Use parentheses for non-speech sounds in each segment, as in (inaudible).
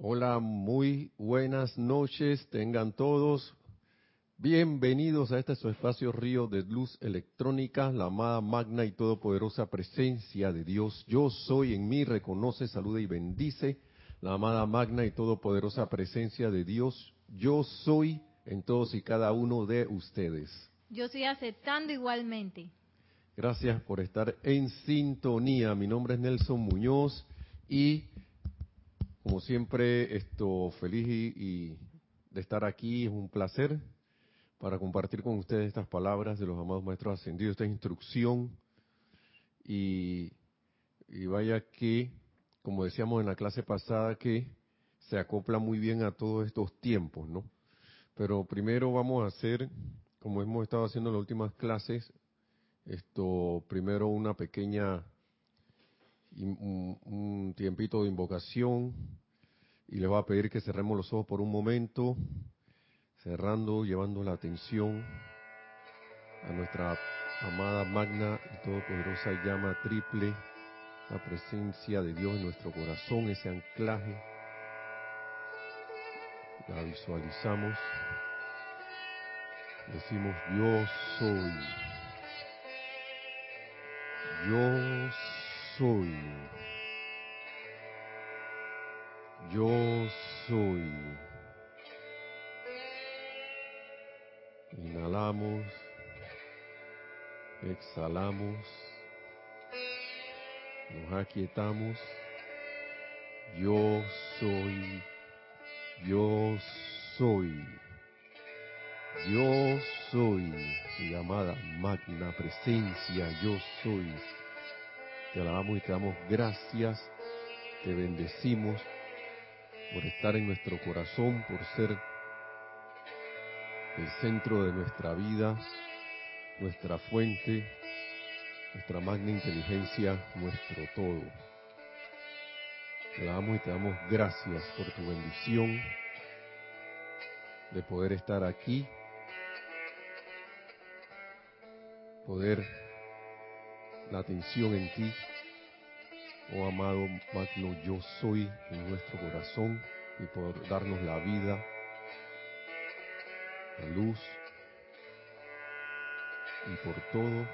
Hola, muy buenas noches, tengan todos. Bienvenidos a este su espacio Río de Luz Electrónica, la amada magna y todopoderosa presencia de Dios. Yo soy en mí, reconoce, saluda y bendice la amada magna y todopoderosa presencia de Dios. Yo soy en todos y cada uno de ustedes. Yo estoy aceptando igualmente. Gracias por estar en sintonía. Mi nombre es Nelson Muñoz y como siempre, esto feliz y, de estar aquí, es un placer para compartir con ustedes estas palabras de los amados maestros ascendidos, esta instrucción. Y, y vaya que, como decíamos en la clase pasada, que se acopla muy bien a todos estos tiempos, ¿no? Pero primero vamos a hacer, como hemos estado haciendo en las últimas clases, esto primero una pequeña un, un tiempito de invocación y les voy a pedir que cerremos los ojos por un momento, cerrando, llevando la atención a nuestra amada magna y todopoderosa llama triple, la presencia de Dios en nuestro corazón, ese anclaje. La visualizamos. Decimos, yo soy. Yo soy. Yo soy. Inhalamos. Exhalamos. Nos aquietamos. Yo soy. Yo soy. Yo soy. Mi amada magna presencia. Yo soy. Te alabamos y te damos gracias. Te bendecimos por estar en nuestro corazón, por ser el centro de nuestra vida, nuestra fuente, nuestra magna inteligencia, nuestro todo. Te damos y te damos gracias por tu bendición de poder estar aquí, poder la atención en ti, oh amado magno yo soy en nuestro corazón y por darnos la vida, la luz y por todo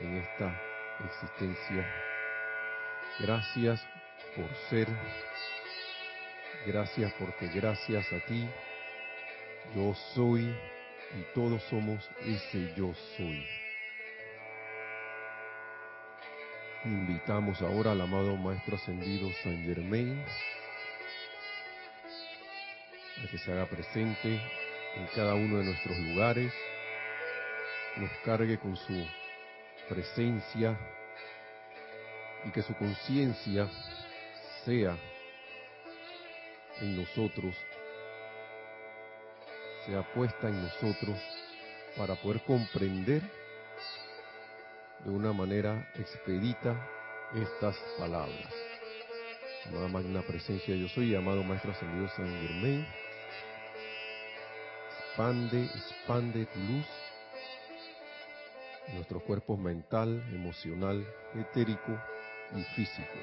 en esta existencia. Gracias por ser, gracias porque gracias a ti yo soy y todos somos ese yo soy. Invitamos ahora al amado Maestro Ascendido San Germain a que se haga presente en cada uno de nuestros lugares, nos cargue con su presencia y que su conciencia sea en nosotros, sea puesta en nosotros para poder comprender de una manera expedita estas palabras. Amada magna presencia yo soy, amado Maestro Ascendido San Germain, expande, expande tu luz en nuestros cuerpos mental, emocional, etérico y físico.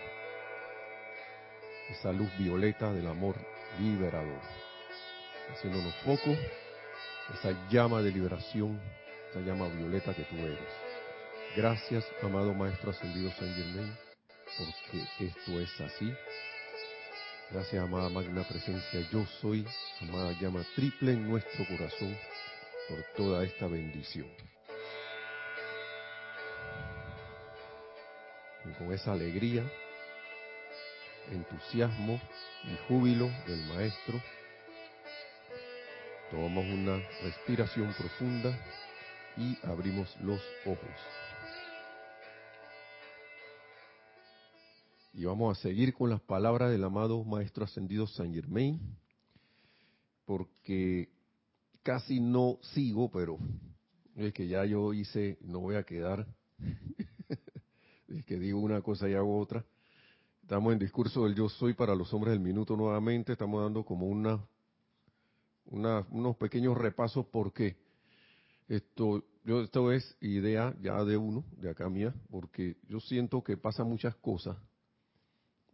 Esa luz violeta del amor liberador, haciéndonos foco, esa llama de liberación, esa llama violeta que tú eres. Gracias, amado Maestro Ascendido San Germain, porque esto es así. Gracias, amada Magna Presencia, yo soy, amada llama triple en nuestro corazón, por toda esta bendición. Y con esa alegría, entusiasmo y júbilo del Maestro, tomamos una respiración profunda y abrimos los ojos. Y vamos a seguir con las palabras del amado Maestro Ascendido San Germain, porque casi no sigo, pero es que ya yo hice, no voy a quedar, (laughs) es que digo una cosa y hago otra. Estamos en discurso del yo soy para los hombres del minuto nuevamente, estamos dando como una, una unos pequeños repasos. Porque esto, yo, esto es idea ya de uno, de acá mía, porque yo siento que pasan muchas cosas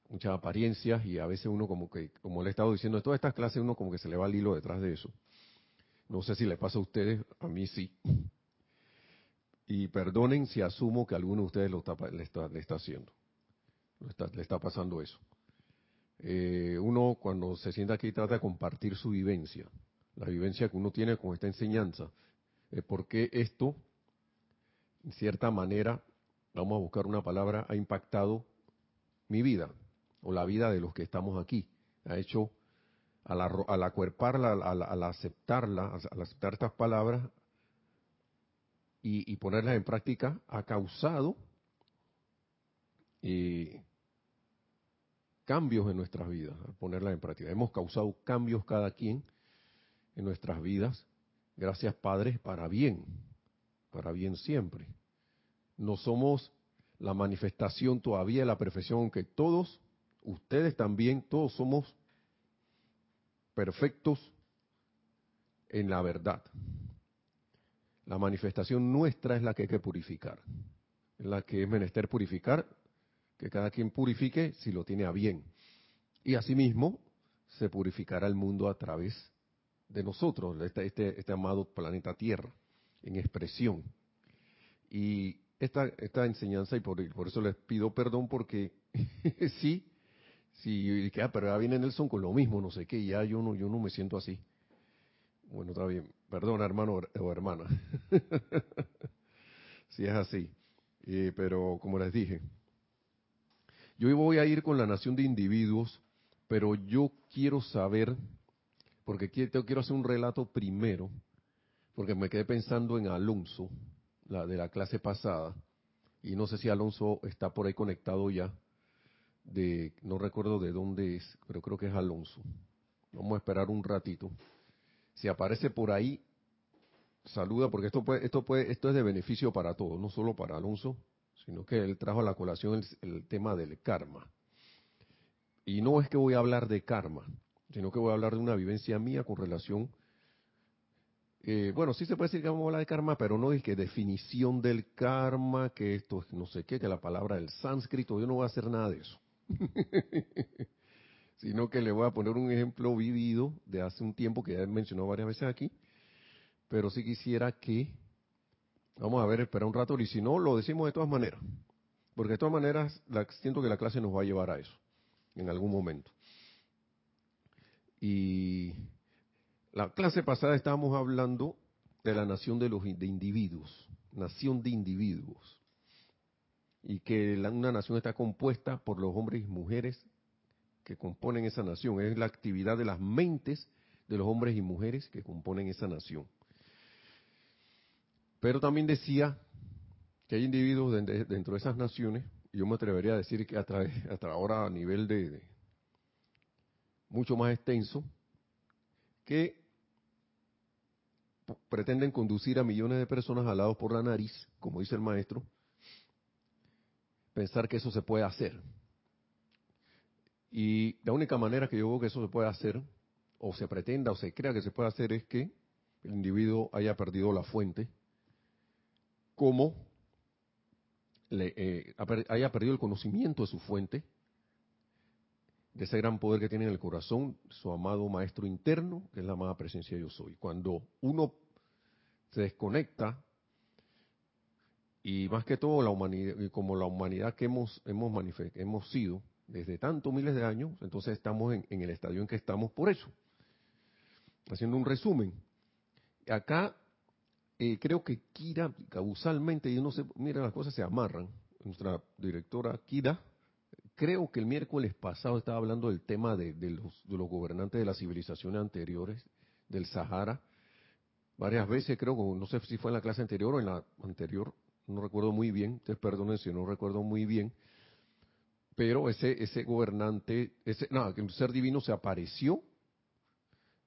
muchas apariencias y a veces uno como que, como le he estado diciendo, en todas estas clases uno como que se le va el hilo detrás de eso. No sé si le pasa a ustedes, a mí sí. Y perdonen si asumo que alguno de ustedes lo está, le, está, le está haciendo. le está pasando eso. Eh, uno cuando se sienta aquí trata de compartir su vivencia, la vivencia que uno tiene con esta enseñanza. Eh, porque esto, en cierta manera, vamos a buscar una palabra, ha impactado mi vida o la vida de los que estamos aquí. Ha hecho, al, al acuerparla, al, aceptarla, al aceptar estas palabras y, ponerlas en práctica, ha causado eh, cambios en nuestras vidas, al ponerlas en práctica. Hemos causado cambios cada quien en nuestras vidas. Gracias, Padre, para bien, para bien siempre. No somos la manifestación todavía de la perfección, aunque todos, ustedes también, todos somos perfectos en la verdad. La manifestación nuestra es la que hay que purificar, es la que es menester purificar, que cada quien purifique si lo tiene a bien. Y asimismo se purificará el mundo a través de nosotros, este, este, este amado planeta Tierra, en expresión. Y esta, esta enseñanza y por, por eso les pido perdón porque (laughs) sí, que, ah, pero ya viene Nelson con lo mismo, no sé qué, ya yo no, yo no me siento así. Bueno, está bien, perdón hermano o hermana, (laughs) si es así. Pero como les dije, yo voy a ir con la nación de individuos, pero yo quiero saber, porque quiero, quiero hacer un relato primero, porque me quedé pensando en Alonso, la de la clase pasada, y no sé si Alonso está por ahí conectado ya, de no recuerdo de dónde es, pero creo que es Alonso. Vamos a esperar un ratito. Si aparece por ahí, saluda, porque esto puede, esto puede, esto es de beneficio para todos, no solo para Alonso, sino que él trajo a la colación el tema del karma. Y no es que voy a hablar de karma, sino que voy a hablar de una vivencia mía con relación eh, bueno, sí se puede decir que vamos a hablar de karma, pero no es que definición del karma, que esto es no sé qué, que la palabra del sánscrito, yo no voy a hacer nada de eso. (laughs) Sino que le voy a poner un ejemplo vivido de hace un tiempo que ya he mencionado varias veces aquí, pero sí quisiera que, vamos a ver, espera un rato, y si no, lo decimos de todas maneras, porque de todas maneras la, siento que la clase nos va a llevar a eso, en algún momento. Y la clase pasada estábamos hablando de la nación de los de individuos, nación de individuos, y que una nación está compuesta por los hombres y mujeres que componen esa nación. Es la actividad de las mentes de los hombres y mujeres que componen esa nación. Pero también decía que hay individuos dentro de esas naciones, y yo me atrevería a decir que hasta, hasta ahora a nivel de mucho más extenso, que pretenden conducir a millones de personas alados por la nariz, como dice el maestro, pensar que eso se puede hacer. Y la única manera que yo veo que eso se puede hacer, o se pretenda o se crea que se puede hacer, es que el individuo haya perdido la fuente, como le, eh, haya perdido el conocimiento de su fuente, de ese gran poder que tiene en el corazón, su amado maestro interno, que es la amada presencia yo soy. Cuando uno se desconecta, y más que todo la humanidad, como la humanidad que hemos, hemos, hemos sido desde tantos miles de años, entonces estamos en, el estadio en que estamos por eso. Haciendo un resumen. Acá eh, creo que Kira, causalmente, yo no sé, mira, las cosas se amarran. Nuestra directora Kira creo que el miércoles pasado estaba hablando del tema de, los, gobernantes de las civilizaciones anteriores, del Sahara, varias veces, creo, no sé si fue en la clase anterior o en la anterior, no recuerdo muy bien, ustedes perdonen si no recuerdo muy bien, pero ese, ese gobernante, ese, un ser divino se apareció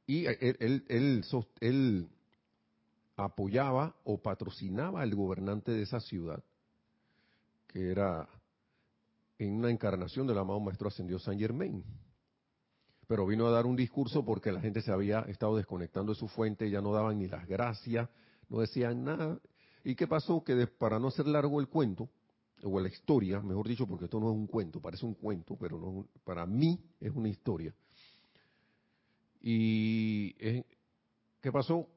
y él, él, él, él apoyaba o patrocinaba al gobernante de esa ciudad, que era en una encarnación del amado Maestro Ascendido San Germain. Pero vino a dar un discurso porque la gente se había estado desconectando de su fuente, ya no daban ni las gracias, no decían nada. ¿Y qué pasó? Que para no hacer largo el cuento, o la historia, mejor dicho, porque esto no es un cuento, parece un cuento, pero no, para mí es una historia. Y ¿qué pasó?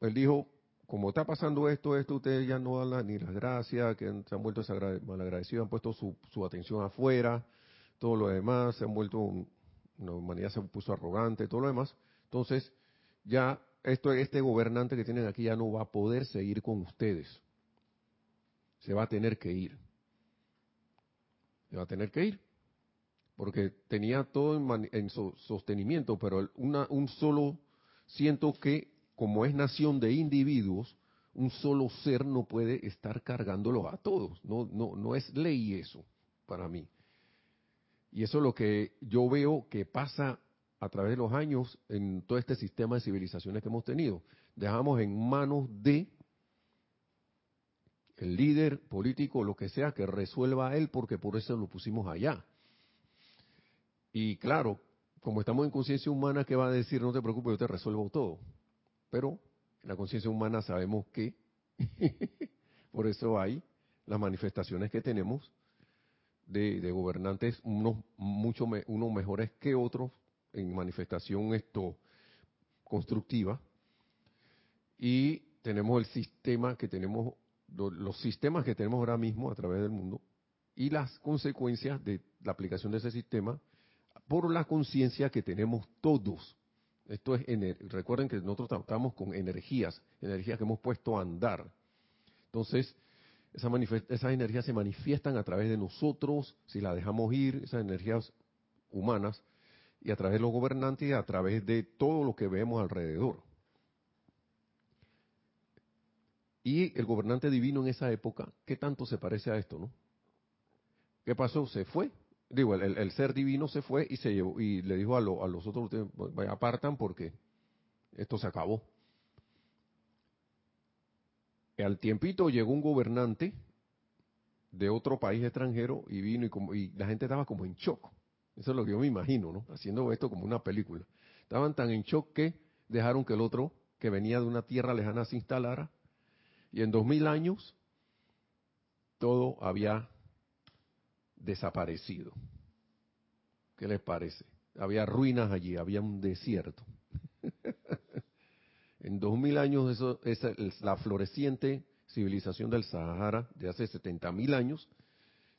Él dijo, como está pasando esto, esto, ustedes ya no dan ni las gracias, que se han vuelto malagradecidos, han puesto su, atención afuera, todo lo demás, se han vuelto, una humanidad se puso arrogante, todo lo demás. Entonces, ya esto, este gobernante que tienen aquí ya no va a poder seguir con ustedes. Se va a tener que ir. Se va a tener que ir. Porque tenía todo en, sostenimiento, pero una, un solo, siento que como es nación de individuos, un solo ser no puede estar cargándolo a todos. No, no, no es ley eso para mí. Y eso es lo que yo veo que pasa a través de los años en todo este sistema de civilizaciones que hemos tenido. Dejamos en manos de el líder político, lo que sea, que resuelva él, porque por eso lo pusimos allá. Y claro, como estamos en conciencia humana, ¿qué va a decir? No te preocupes, yo te resuelvo todo. Pero en la conciencia humana sabemos que, (laughs) por eso hay las manifestaciones que tenemos de, gobernantes, unos, mucho unos mejores que otros, en manifestación esto constructiva y tenemos el sistema que tenemos los sistemas que tenemos ahora mismo a través del mundo y las consecuencias de la aplicación de ese sistema por la conciencia que tenemos todos. Esto es, recuerden que nosotros tratamos con energías, energías que hemos puesto a andar. Entonces, esas energías se manifiestan a través de nosotros, si las dejamos ir, esas energías humanas, y a través de los gobernantes y a través de todo lo que vemos alrededor. Y el gobernante divino en esa época, ¿qué tanto se parece a esto, no? ¿Qué pasó? Se fue. Digo, el, ser divino se fue y se llevó y le dijo a, a los otros, apartan porque esto se acabó. Al tiempito llegó un gobernante de otro país extranjero y vino y, como, y la gente estaba como en shock. Eso es lo que yo me imagino, ¿no? Haciendo esto como una película. Estaban tan en shock que dejaron que el otro, que venía de una tierra lejana, se instalara. Y en dos mil años, todo había desaparecido. ¿Qué les parece? Había ruinas allí, había un desierto. (laughs) en dos mil años, eso, esa, la floreciente civilización del Sahara de hace setenta mil años,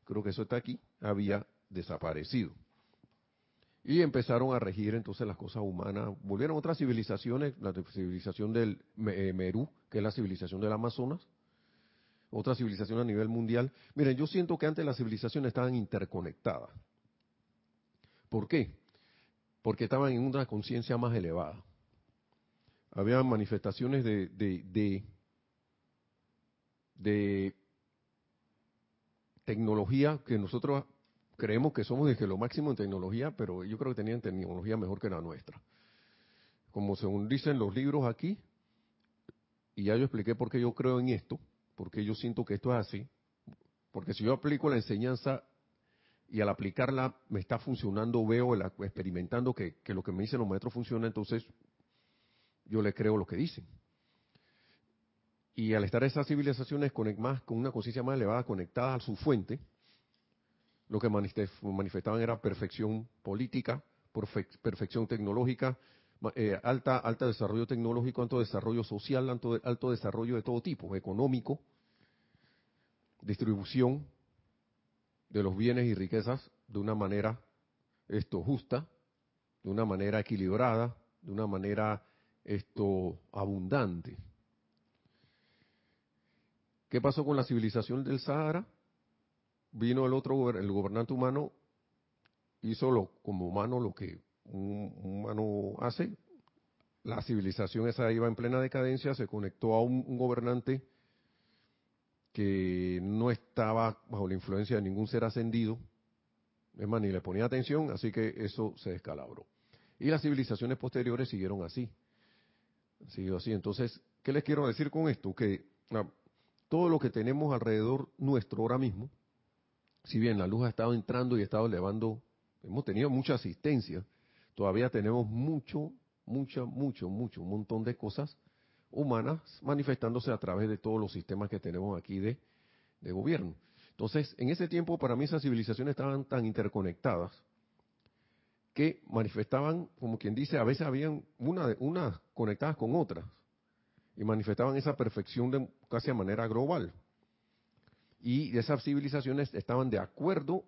creo que eso está aquí, había desaparecido. Y empezaron a regir entonces las cosas humanas. Volvieron otras civilizaciones, la civilización del eh, Merú, que es la civilización del Amazonas, otra civilización a nivel mundial. Miren, yo siento que antes las civilizaciones estaban interconectadas. ¿Por qué? Porque estaban en una conciencia más elevada. Había manifestaciones de, de, de, de tecnología que nosotros creemos que somos de lo máximo en tecnología, pero yo creo que tenían tecnología mejor que la nuestra. Como según dicen los libros aquí, y ya yo expliqué por qué yo creo en esto, porque yo siento que esto es así, porque si yo aplico la enseñanza y al aplicarla me está funcionando, veo, experimentando que, lo que me dicen los maestros funciona, entonces yo le creo lo que dicen. Y al estar esas civilizaciones más, con una conciencia más elevada, conectada a su fuente, lo que manifestaban era perfección política, perfección tecnológica, eh, alta, alto desarrollo tecnológico, alto desarrollo social, alto, alto desarrollo de todo tipo, económico, distribución de los bienes y riquezas de una manera esto justa, de una manera equilibrada, de una manera esto abundante. ¿Qué pasó con la civilización del Sahara? Vino el otro, el gobernante humano, hizo lo, como humano lo que un humano hace. La civilización esa iba en plena decadencia, se conectó a un, gobernante que no estaba bajo la influencia de ningún ser ascendido, es más, ni le ponía atención, así que eso se descalabró. Y las civilizaciones posteriores siguieron así. Siguió así. Entonces, ¿qué les quiero decir con esto? Que ah, todo lo que tenemos alrededor nuestro ahora mismo, si bien la luz ha estado entrando y ha estado elevando, hemos tenido mucha asistencia, todavía tenemos mucho, mucho, mucho, mucho, un montón de cosas humanas manifestándose a través de todos los sistemas que tenemos aquí de, de gobierno. Entonces, en ese tiempo, para mí esas civilizaciones estaban tan interconectadas que manifestaban, como quien dice, a veces habían una, unas conectadas con otras y manifestaban esa perfección de casi a manera global. Y esas civilizaciones estaban de acuerdo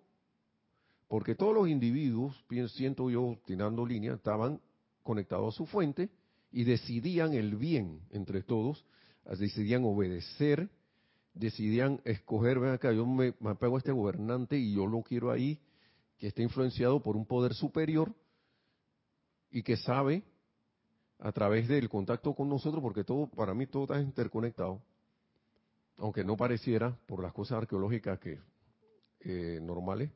porque todos los individuos, siento yo tirando línea, estaban conectados a su fuente y decidían el bien entre todos, decidían obedecer, decidían escoger, ven acá, yo me, me apego a este gobernante y yo lo quiero ahí, que esté influenciado por un poder superior y que sabe a través del contacto con nosotros, porque todo, para mí todo está interconectado, aunque no pareciera por las cosas arqueológicas que eh, normales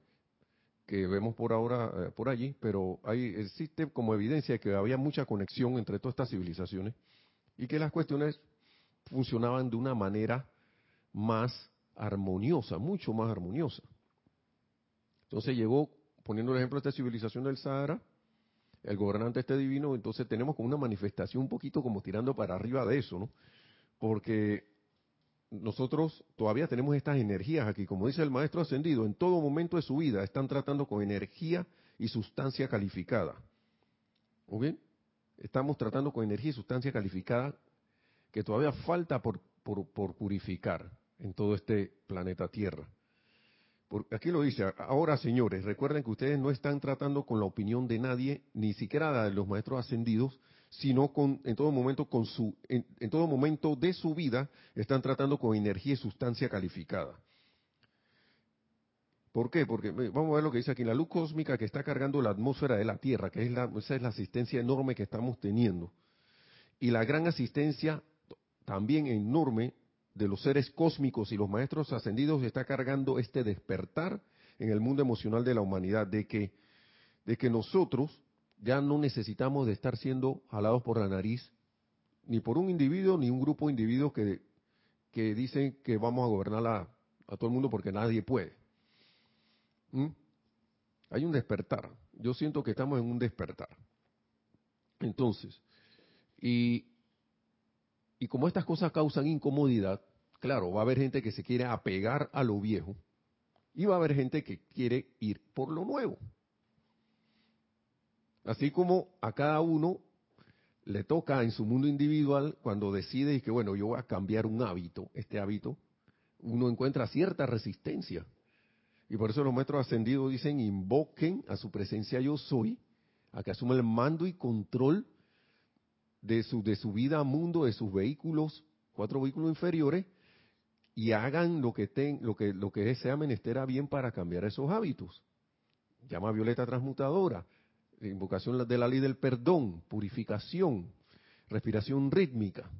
que vemos por ahora eh, por allí, pero hay existe como evidencia de que había mucha conexión entre todas estas civilizaciones y que las cuestiones funcionaban de una manera más armoniosa, mucho más armoniosa. Entonces llegó, poniendo el ejemplo de esta civilización del Sahara, el gobernante este divino, entonces tenemos como una manifestación un poquito como tirando para arriba de eso, ¿no? Porque nosotros todavía tenemos estas energías aquí, como dice el maestro ascendido, en todo momento de su vida están tratando con energía y sustancia calificada. ¿Ok? Estamos tratando con energía y sustancia calificada que todavía falta por, por purificar en todo este planeta Tierra aquí lo dice, ahora señores, recuerden que ustedes no están tratando con la opinión de nadie, ni siquiera de los maestros ascendidos, sino con, en todo momento con su, en, todo momento de su vida están tratando con energía y sustancia calificada. ¿Por qué? Porque vamos a ver lo que dice aquí, la luz cósmica que está cargando la atmósfera de la Tierra, que es la, esa es la asistencia enorme que estamos teniendo, y la gran asistencia también enorme de los seres cósmicos y los maestros ascendidos está cargando este despertar en el mundo emocional de la humanidad, de que, de que nosotros ya no necesitamos de estar siendo jalados por la nariz, ni por un individuo, ni un grupo de individuos que, que dicen que vamos a gobernar a, todo el mundo porque nadie puede. ¿Mm? Hay un despertar. Yo siento que estamos en un despertar. Entonces, y y como estas cosas causan incomodidad, claro, va a haber gente que se quiere apegar a lo viejo y va a haber gente que quiere ir por lo nuevo. Así como a cada uno le toca en su mundo individual cuando decide que, bueno, yo voy a cambiar un hábito, este hábito, uno encuentra cierta resistencia. Y por eso los maestros ascendidos dicen, invoquen a su presencia yo soy, a que asuma el mando y control de su, de su vida mundo, de sus vehículos, cuatro vehículos inferiores, y hagan lo que, ten, lo que, lo que sea menester a bien para cambiar esos hábitos. Llama violeta transmutadora, invocación de la ley del perdón, purificación, respiración rítmica.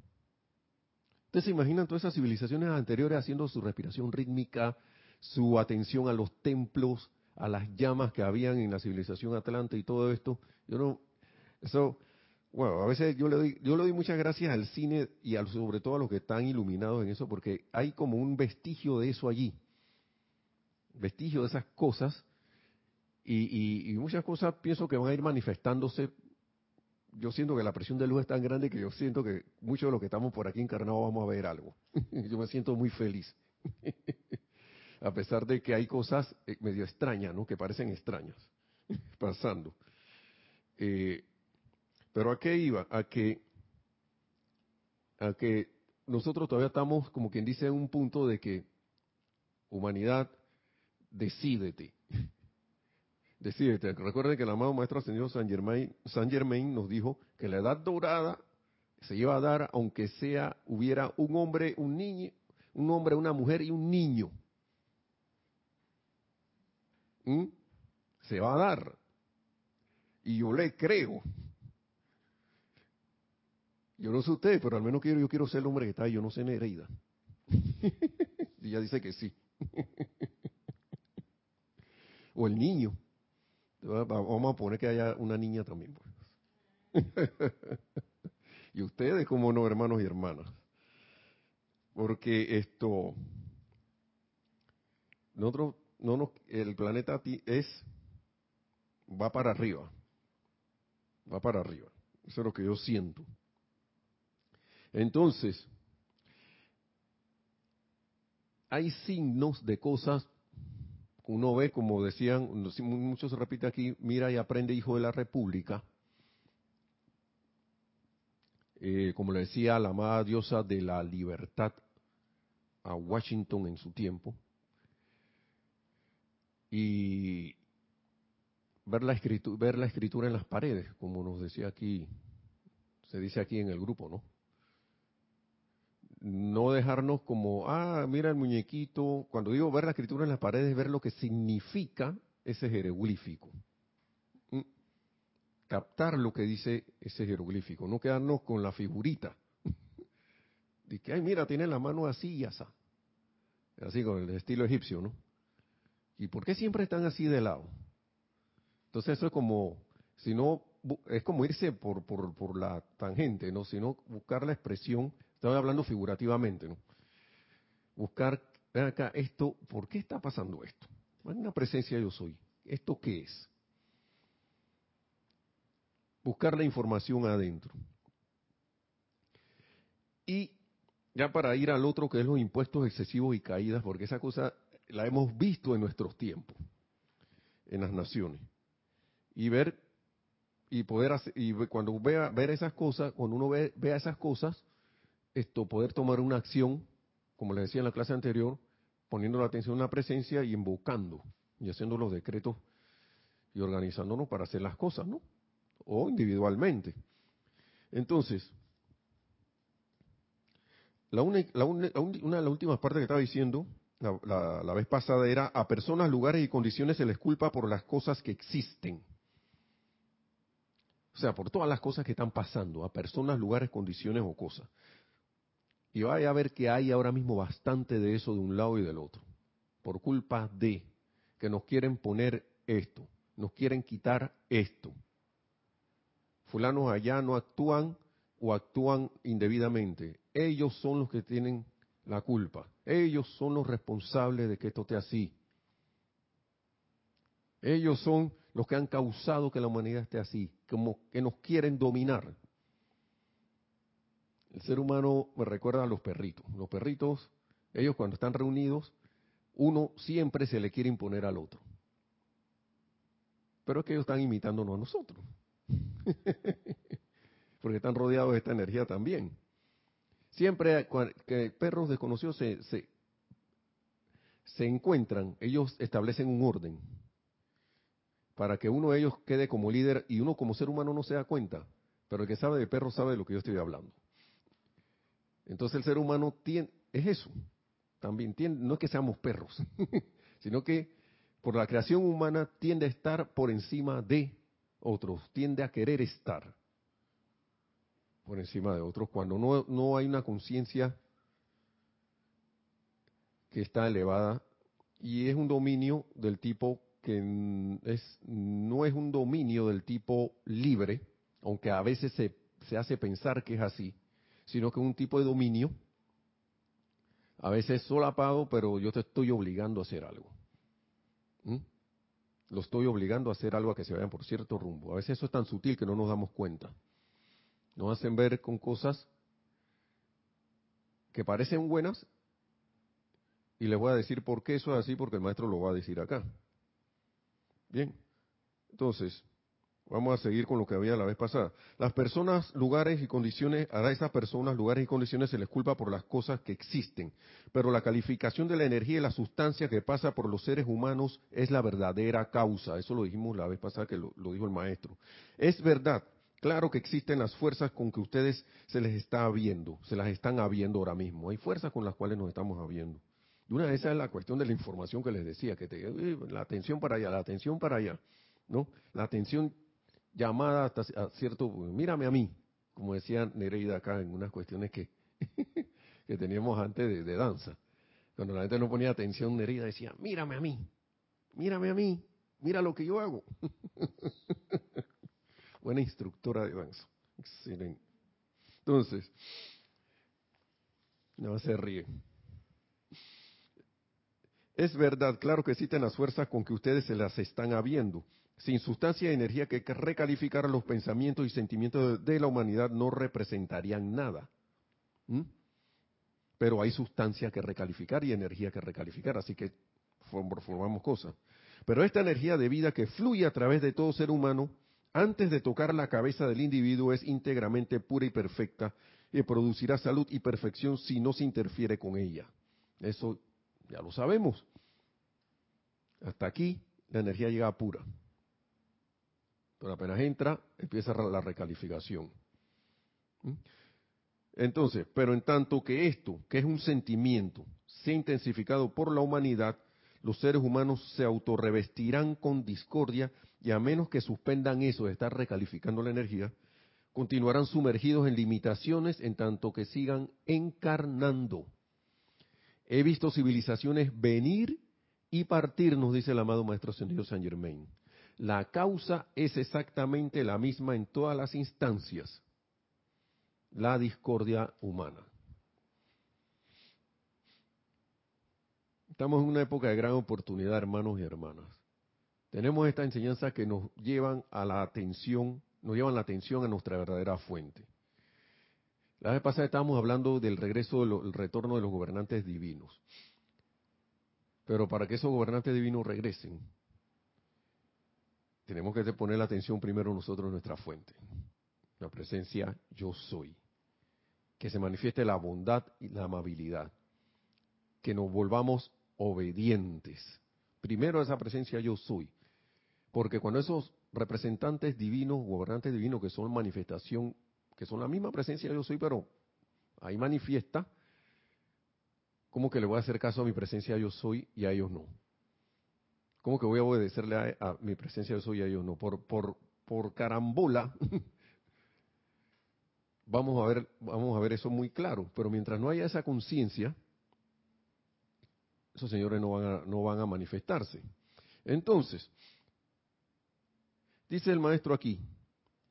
Ustedes se imaginan todas esas civilizaciones anteriores haciendo su respiración rítmica, su atención a los templos, a las llamas que habían en la civilización atlante y todo esto. Yo no, eso bueno, a veces yo le doy, yo le doy muchas gracias al cine y al, sobre todo a los que están iluminados en eso, porque hay como un vestigio de eso allí, vestigio de esas cosas, y, muchas cosas pienso que van a ir manifestándose. Yo siento que la presión de luz es tan grande que yo siento que muchos de los que estamos por aquí encarnados vamos a ver algo. (laughs) yo me siento muy feliz. (laughs) a pesar de que hay cosas eh, medio extrañas, ¿no? Que parecen extrañas (laughs) pasando. Eh, pero ¿a qué iba? A que, a que nosotros todavía estamos, como quien dice, en un punto de que humanidad, decídete. Decídete. Recuerden que el amado Maestro Ascendido San Germain, San Germain nos dijo que la edad dorada se iba a dar aunque sea, hubiera un hombre, un niño, un hombre, una mujer y un niño. ¿Mm? Se va a dar. Y yo le creo. Yo no sé usted, pero al menos quiero, yo quiero ser el hombre que está ahí, yo no sé Nereida. (laughs) y ella dice que sí. (laughs) o el niño. Vamos a poner que haya una niña también. Pues. (laughs) y ustedes, como no, hermanos y hermanas. Porque esto, nosotros, no nos, el planeta es, va para arriba. Va para arriba. Eso es lo que yo siento. Entonces, hay signos de cosas uno ve, como decían, muchos se repite aquí, mira y aprende, hijo de la República. Eh, como le decía la amada diosa de la libertad a Washington en su tiempo. Y ver la, ver la escritura en las paredes, como nos decía aquí, se dice aquí en el grupo, ¿no? No dejarnos como, ah, mira el muñequito. Cuando digo ver la escritura en las paredes, ver lo que significa ese jeroglífico. ¿Mm? Captar lo que dice ese jeroglífico, no quedarnos con la figurita. (laughs) De que, ay, mira, tiene la mano así y así. Así con el estilo egipcio, ¿no? ¿Y por qué siempre están así de lado? Entonces eso es como, si no, es como irse por, por, por la tangente, ¿no? Sino buscar la expresión Estoy hablando figurativamente. Buscar, acá, esto, ¿por qué está pasando esto? Hay una presencia yo soy. ¿Esto qué es? Buscar la información adentro. Y ya para ir al otro que es los impuestos excesivos y caídas, porque esa cosa la hemos visto en nuestros tiempos, en las naciones. Y ver y poder hacer, y cuando vea ver esas cosas, cuando uno ve, vea esas cosas, esto poder tomar una acción, como les decía en la clase anterior, poniendo la atención en la presencia y invocando y haciendo los decretos y organizándonos para hacer las cosas, ¿no? O individualmente. Entonces, la una, una, de las últimas partes que estaba diciendo la, la, vez pasada era a personas, lugares y condiciones se les culpa por las cosas que existen. O sea, por todas las cosas que están pasando, a personas, lugares, condiciones o cosas. Y vaya a ver que hay ahora mismo bastante de eso de un lado y del otro. Por culpa de que nos quieren poner esto, nos quieren quitar esto. Fulanos allá no actúan o actúan indebidamente. Ellos son los que tienen la culpa. Ellos son los responsables de que esto esté así. Ellos son los que han causado que la humanidad esté así, como que nos quieren dominar. El ser humano me recuerda a los perritos. Los perritos, ellos cuando están reunidos, uno siempre se le quiere imponer al otro. Pero es que ellos están imitándonos a nosotros. (laughs) Porque están rodeados de esta energía también. Siempre que perros desconocidos se, se, encuentran, ellos establecen un orden para que uno de ellos quede como líder y uno como ser humano no se da cuenta. Pero el que sabe de perros sabe de lo que yo estoy hablando. Entonces el ser humano tiene, es eso, también no es que seamos perros, (laughs) sino que por la creación humana tiende a estar por encima de otros, tiende a querer estar por encima de otros cuando no, no hay una conciencia que está elevada. Y es un dominio del tipo que es, no es un dominio del tipo libre, aunque a veces se, se hace pensar que es así, sino que un tipo de dominio, a veces solapado, pero yo te estoy obligando a hacer algo. ¿Mm? Lo estoy obligando a hacer algo a que se vayan por cierto rumbo. A veces eso es tan sutil que no nos damos cuenta. Nos hacen ver con cosas que parecen buenas y les voy a decir por qué eso es así, porque el maestro lo va a decir acá. Bien, entonces, Vamos a seguir con lo que había la vez pasada. Las personas, lugares y condiciones, a esas personas, lugares y condiciones se les culpa por las cosas que existen, pero la calificación de la energía y la sustancia que pasa por los seres humanos es la verdadera causa. Eso lo dijimos la vez pasada que lo, dijo el maestro. Es verdad, claro que existen las fuerzas con que ustedes se les está habiendo, se las están habiendo ahora mismo. Hay fuerzas con las cuales nos estamos habiendo. Y una de esas es la cuestión de la información que les decía, que te, la atención para allá, la atención para allá, ¿no? La atención llamada hasta cierto, mírame a mí, como decía Nereida acá en unas cuestiones que, (laughs) que teníamos antes de, danza. Cuando la gente no ponía atención, Nereida decía, mírame a mí, mírame a mí, mira lo que yo hago. (laughs) Buena instructora de danza. Excelente. Entonces, no se ríe. Es verdad, claro que existen las fuerzas con que ustedes se las están habiendo, sin sustancia y energía que recalificar los pensamientos y sentimientos de la humanidad no representarían nada. Pero hay sustancia que recalificar y energía que recalificar, así que formamos cosas. Pero esta energía de vida que fluye a través de todo ser humano, antes de tocar la cabeza del individuo, es íntegramente pura y perfecta y producirá salud y perfección si no se interfiere con ella. Eso ya lo sabemos. Hasta aquí la energía llega pura. Pero apenas entra, empieza la recalificación. ¿Mm? Entonces, pero en tanto que esto, que es un sentimiento, sea intensificado por la humanidad, los seres humanos se autorrevestirán con discordia y a menos que suspendan eso de estar recalificando la energía, continuarán sumergidos en limitaciones en tanto que sigan encarnando. He visto civilizaciones venir y partir, nos dice el amado Maestro Ascendido San Germain. La causa es exactamente la misma en todas las instancias, la discordia humana. Estamos en una época de gran oportunidad, hermanos y hermanas. Tenemos esta enseñanza que nos llevan a la atención, nos llevan la atención a nuestra verdadera fuente. La vez pasada estábamos hablando del regreso, del retorno de los gobernantes divinos. Pero para que esos gobernantes divinos regresen, tenemos que poner la atención primero nosotros en nuestra fuente, la presencia yo soy, que se manifieste la bondad y la amabilidad, que nos volvamos obedientes. Primero esa presencia yo soy, porque cuando esos representantes divinos, gobernantes divinos, que son manifestación, que son la misma presencia yo soy, pero ahí manifiesta, ¿cómo que le voy a hacer caso a mi presencia yo soy y a ellos no? ¿Cómo que voy a obedecerle a, mi presencia yo soy a ellos no? Por, por, por carambola. (laughs) vamos a ver, vamos a ver eso muy claro. Pero mientras no haya esa conciencia, esos señores no van a, no van a manifestarse. Entonces, dice el maestro aquí,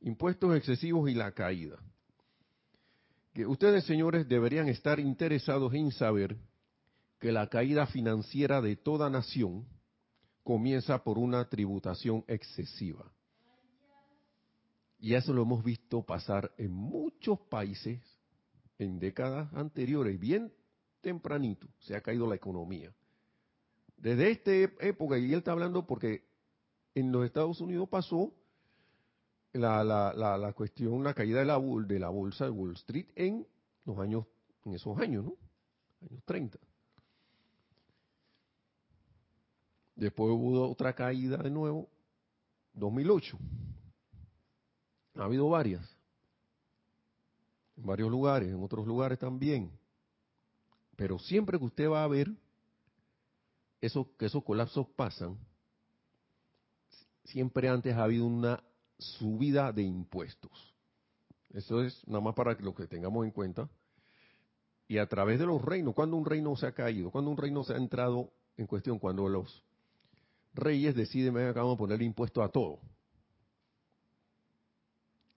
impuestos excesivos y la caída. Que ustedes, señores, deberían estar interesados en saber que la caída financiera de toda nación comienza por una tributación excesiva. Y eso lo hemos visto pasar en muchos países en décadas anteriores, bien tempranito, se ha caído la economía. Desde esta época, y él está hablando porque en los Estados Unidos pasó la, la, la, cuestión, la caída de la, de la bolsa de Wall Street en los años, en esos años, ¿no? Años 30. Después hubo otra caída de nuevo, 2008. Ha habido varias. En varios lugares, en otros lugares también. Pero siempre que usted va a ver eso, que esos colapsos pasan, siempre antes ha habido una subida de impuestos. Eso es nada más para lo que tengamos en cuenta. Y a través de los reinos, cuando un reino se ha caído, cuando un reino se ha entrado en cuestión, cuando los reyes deciden, venga, vamos a poner impuesto a todo.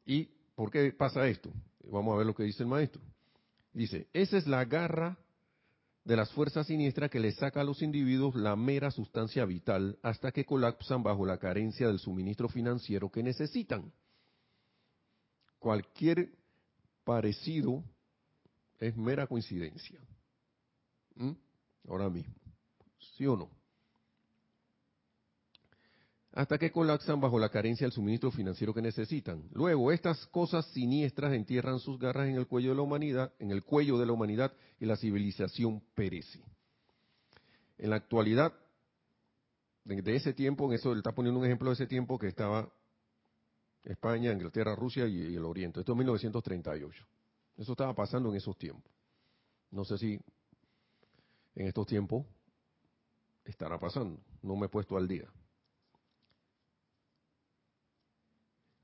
¿Y por qué pasa esto? Vamos a ver lo que dice el maestro. Dice, esa es la garra de las fuerzas siniestras que le saca a los individuos la mera sustancia vital hasta que colapsan bajo la carencia del suministro financiero que necesitan. Cualquier parecido es mera coincidencia. ¿Mm? Ahora mismo. ¿Sí o no? Hasta que colapsan bajo la carencia del suministro financiero que necesitan. Luego, estas cosas siniestras entierran sus garras en el cuello de la humanidad, en el cuello de la humanidad y la civilización perece. En la actualidad, de, ese tiempo, en eso él está poniendo un ejemplo de ese tiempo que estaba España, Inglaterra, Rusia y, y el Oriente. Esto es 1938. Eso estaba pasando en esos tiempos. No sé si en estos tiempos estará pasando. No me he puesto al día.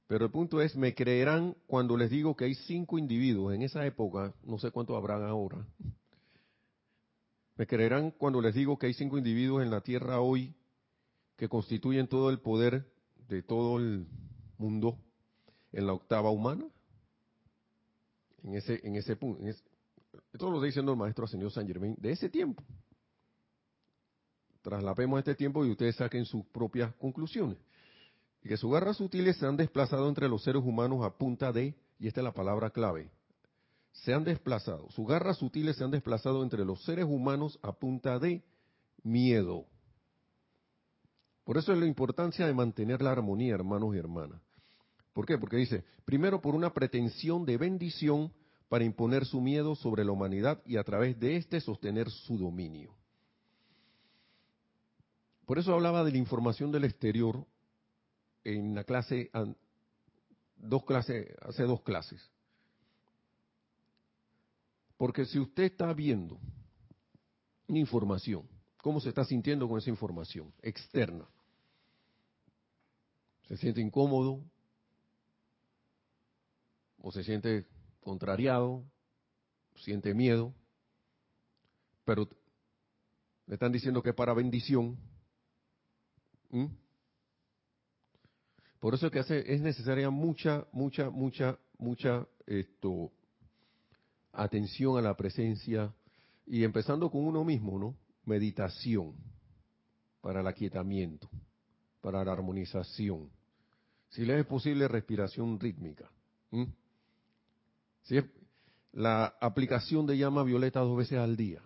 Pero el punto es, me creerán cuando les digo que hay cinco individuos en esa época, no sé cuántos habrán ahora. Me creerán cuando les digo que hay cinco individuos en la tierra hoy que constituyen todo el poder de todo el mundo en la octava humana. En ese, en ese punto. esto lo está diciendo el maestro señor San Germain de ese tiempo. Traslapemos este tiempo y ustedes saquen sus propias conclusiones y que sus garras sutiles se han desplazado entre los seres humanos a punta de, y esta es la palabra clave, se han desplazado, sus garras sutiles se han desplazado entre los seres humanos a punta de miedo. Por eso es la importancia de mantener la armonía, hermanos y hermanas. ¿Por qué? Porque dice, primero por una pretensión de bendición para imponer su miedo sobre la humanidad y a través de éste sostener su dominio. Por eso hablaba de la información del exterior en la clase, dos clases, hace dos clases. Porque si usted está viendo información, ¿cómo se está sintiendo con esa información externa? ¿Se siente incómodo? ¿O se siente contrariado? ¿Siente miedo? Pero le están diciendo que para bendición. ¿Mm? Por eso es que hace, es necesaria mucha, mucha, mucha, mucha esto, atención a la presencia y empezando con uno mismo, ¿no? Meditación para el aquietamiento, para la armonización. Si le es posible, respiración rítmica. Si la aplicación de llama violeta dos veces al día.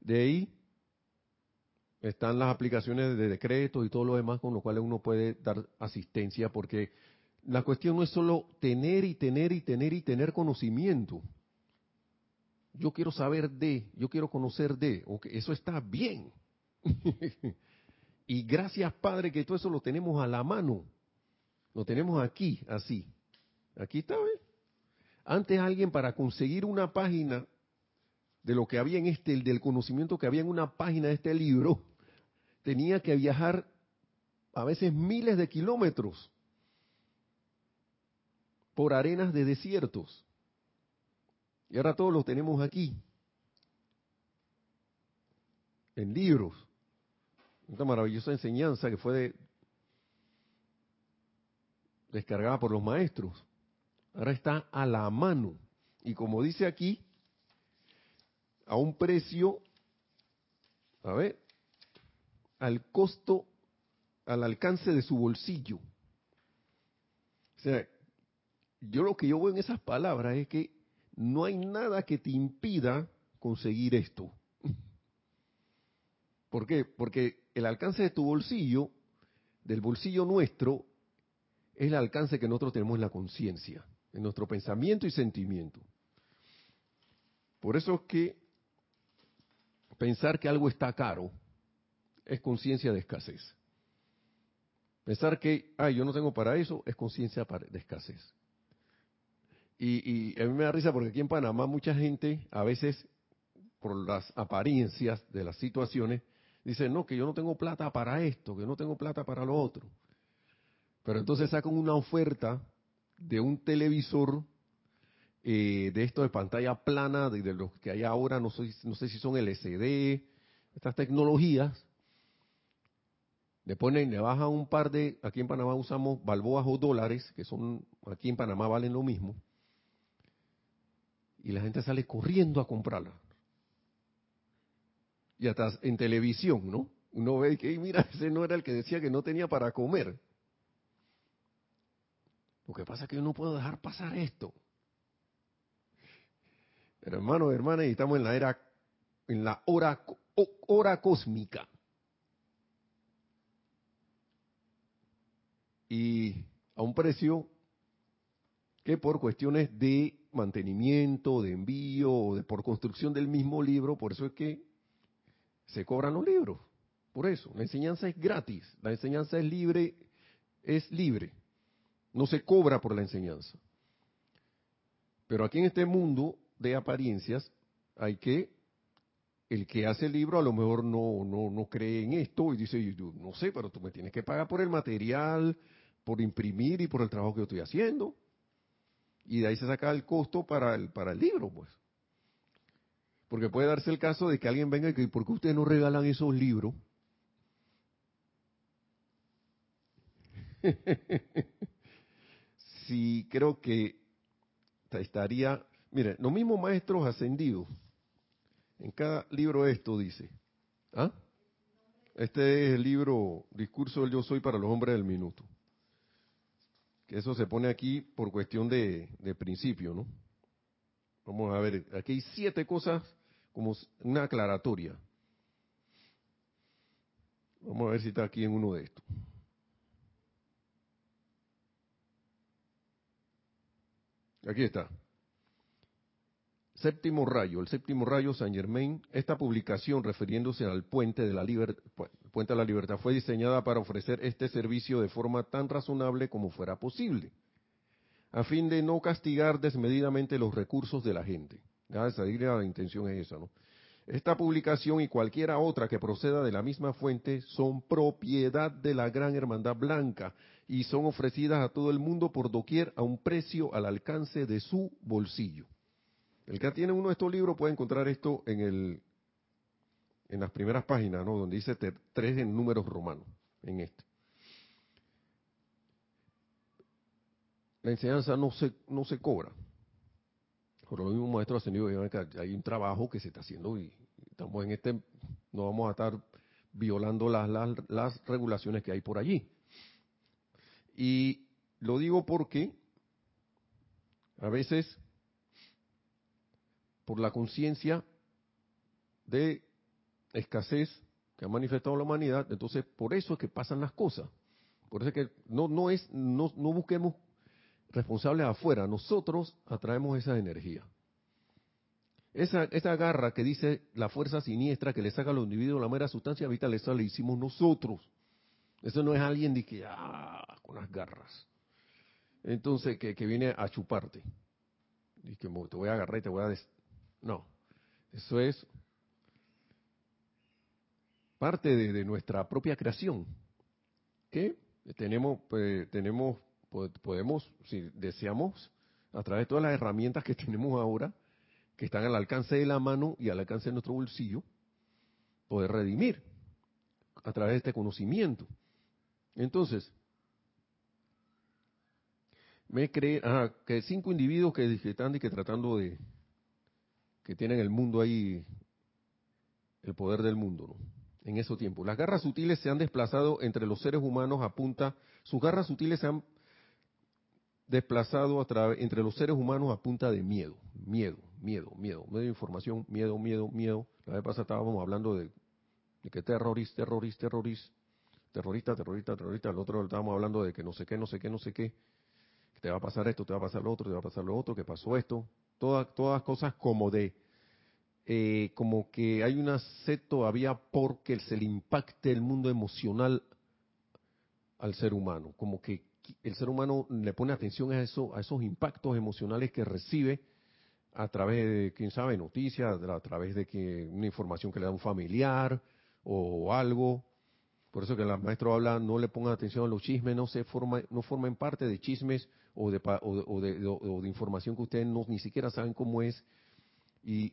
De ahí están las aplicaciones de decretos y todo lo demás con lo cuales uno puede dar asistencia, porque la cuestión no es solo tener y tener y tener y tener conocimiento. Yo quiero saber de, yo quiero conocer de, okay, eso está bien. (laughs) y gracias Padre que todo eso lo tenemos a la mano. Lo tenemos aquí, así. Aquí está, ¿ves? Antes alguien para conseguir una página de lo que había en este, del conocimiento que había en una página de este libro, tenía que viajar a veces miles de kilómetros por arenas de desiertos. Y ahora todos los tenemos aquí, en libros. Esta maravillosa enseñanza que fue descargada por los maestros. Ahora está a la mano. Y como dice aquí, a un precio, a ver, al costo, al alcance de su bolsillo. O sea, yo lo que yo veo en esas palabras es que no hay nada que te impida conseguir esto. (laughs) ¿Por qué? Porque el alcance de tu bolsillo, del bolsillo nuestro, es el alcance que nosotros tenemos en la conciencia, en nuestro pensamiento y sentimiento. Por eso es que pensar que algo está caro es conciencia de escasez. Pensar que, ay, yo no tengo para eso, es conciencia de escasez. Y, a mí me da risa porque aquí en Panamá mucha gente, a veces, por las apariencias de las situaciones, dice, no, que yo no tengo plata para esto, que no tengo plata para lo otro. Pero entonces sacan una oferta de un televisor eh, de esto de pantalla plana, de, los que hay ahora, no sé, no sé si son LCD, estas tecnologías, le ponen, le bajan un par de, aquí en Panamá usamos balboas o dólares, que son, aquí en Panamá valen lo mismo, y la gente sale corriendo a comprarla. Y hasta en televisión, ¿no? Uno ve que, mira, ese no era el que decía que no tenía para comer. Lo que pasa es que yo no puedo dejar pasar esto. Pero hermanos, hermanas, estamos en la era, en la hora, hora cósmica. Y a un precio que por cuestiones de mantenimiento, de envío, de, por construcción del mismo libro, por eso es que se cobran los libros. Por eso, la enseñanza es gratis, la enseñanza es libre, es libre. No se cobra por la enseñanza. Pero aquí en este mundo de apariencias hay que el que hace el libro a lo mejor no, no, no cree en esto y dice, yo no sé, pero tú me tienes que pagar por el material, por imprimir y por el trabajo que yo estoy haciendo. Y de ahí se saca el costo para el, para el libro, pues. Porque puede darse el caso de que alguien venga y que, ¿por qué ustedes no regalan esos libros? (laughs) sí, creo que estaría, mire, los mismos maestros ascendidos, en cada libro esto dice, ¿ah? Este es el libro Discurso del Yo Soy para los Hombres del Minuto. Que eso se pone aquí por cuestión de, principio, ¿no? Vamos a ver, aquí hay siete cosas como una aclaratoria. Vamos a ver si está aquí en uno de estos. Aquí está. Séptimo rayo, el séptimo rayo San Germain. Esta publicación, refiriéndose al puente de la, puente de la libertad, fue diseñada para ofrecer este servicio de forma tan razonable como fuera posible a fin de no castigar desmedidamente los recursos de la gente. Esa la intención es esa, ¿no? Esta publicación y cualquiera otra que proceda de la misma fuente son propiedad de la Gran Hermandad Blanca y son ofrecidas a todo el mundo por doquier a un precio al alcance de su bolsillo. El que tiene uno de estos libros puede encontrar esto en el en las primeras páginas, ¿no? Donde dice tres en números romanos, en este. la enseñanza no se, no se cobra. Por lo mismo, maestro ascendido, hay un trabajo que se está haciendo y estamos en este, no vamos a estar violando las, las, regulaciones que hay por allí. Y lo digo porque a veces, por la conciencia de escasez que ha manifestado la humanidad, entonces por eso es que pasan las cosas. Por eso es que no, no es, no, no busquemos responsables afuera, nosotros atraemos esa energía. Esa, esa garra que dice la fuerza siniestra que le saca a los individuos la mera sustancia vital, esa le hicimos nosotros. Eso no es alguien de que, ah, con las garras. Entonces, que, viene a chuparte. Y que te voy a agarrar y te voy a... No, eso es parte de, nuestra propia creación. Que tenemos, pues, tenemos podemos, si deseamos, a través de todas las herramientas que (laughs) tenemos ahora, que están al alcance de la mano y al alcance de nuestro bolsillo, poder redimir a través de este conocimiento. Entonces, me cree que cinco individuos que, están y que tratando de, que tienen el mundo ahí, el poder del mundo, ¿no? En ese tiempo. Las garras sutiles se han desplazado entre los seres humanos a punta, sus garras sutiles se han desplazado a entre los seres humanos a punta de miedo, miedo, miedo, miedo, medio de información, miedo, miedo, miedo. La vez pasada estábamos hablando de, que terrorista, terrorista, terrorista, terrorista, terrorista, terrorista. El otro estábamos hablando de que no sé qué, no sé qué, no sé qué. Que te va a pasar esto, te va a pasar lo otro, te va a pasar lo otro, que pasó esto. Todas, todas cosas como de, eh, como que hay una sed todavía porque se le impacte el mundo emocional al ser humano. Como que el ser humano le pone atención a, eso, a esos impactos emocionales que recibe a través de, quién sabe, noticias, a través de que una información que le da un familiar o algo. Por eso que el maestro habla, no le pongan atención a los chismes, no se forma, no formen parte de chismes o de, o de, información que ustedes no, ni siquiera saben cómo es. Y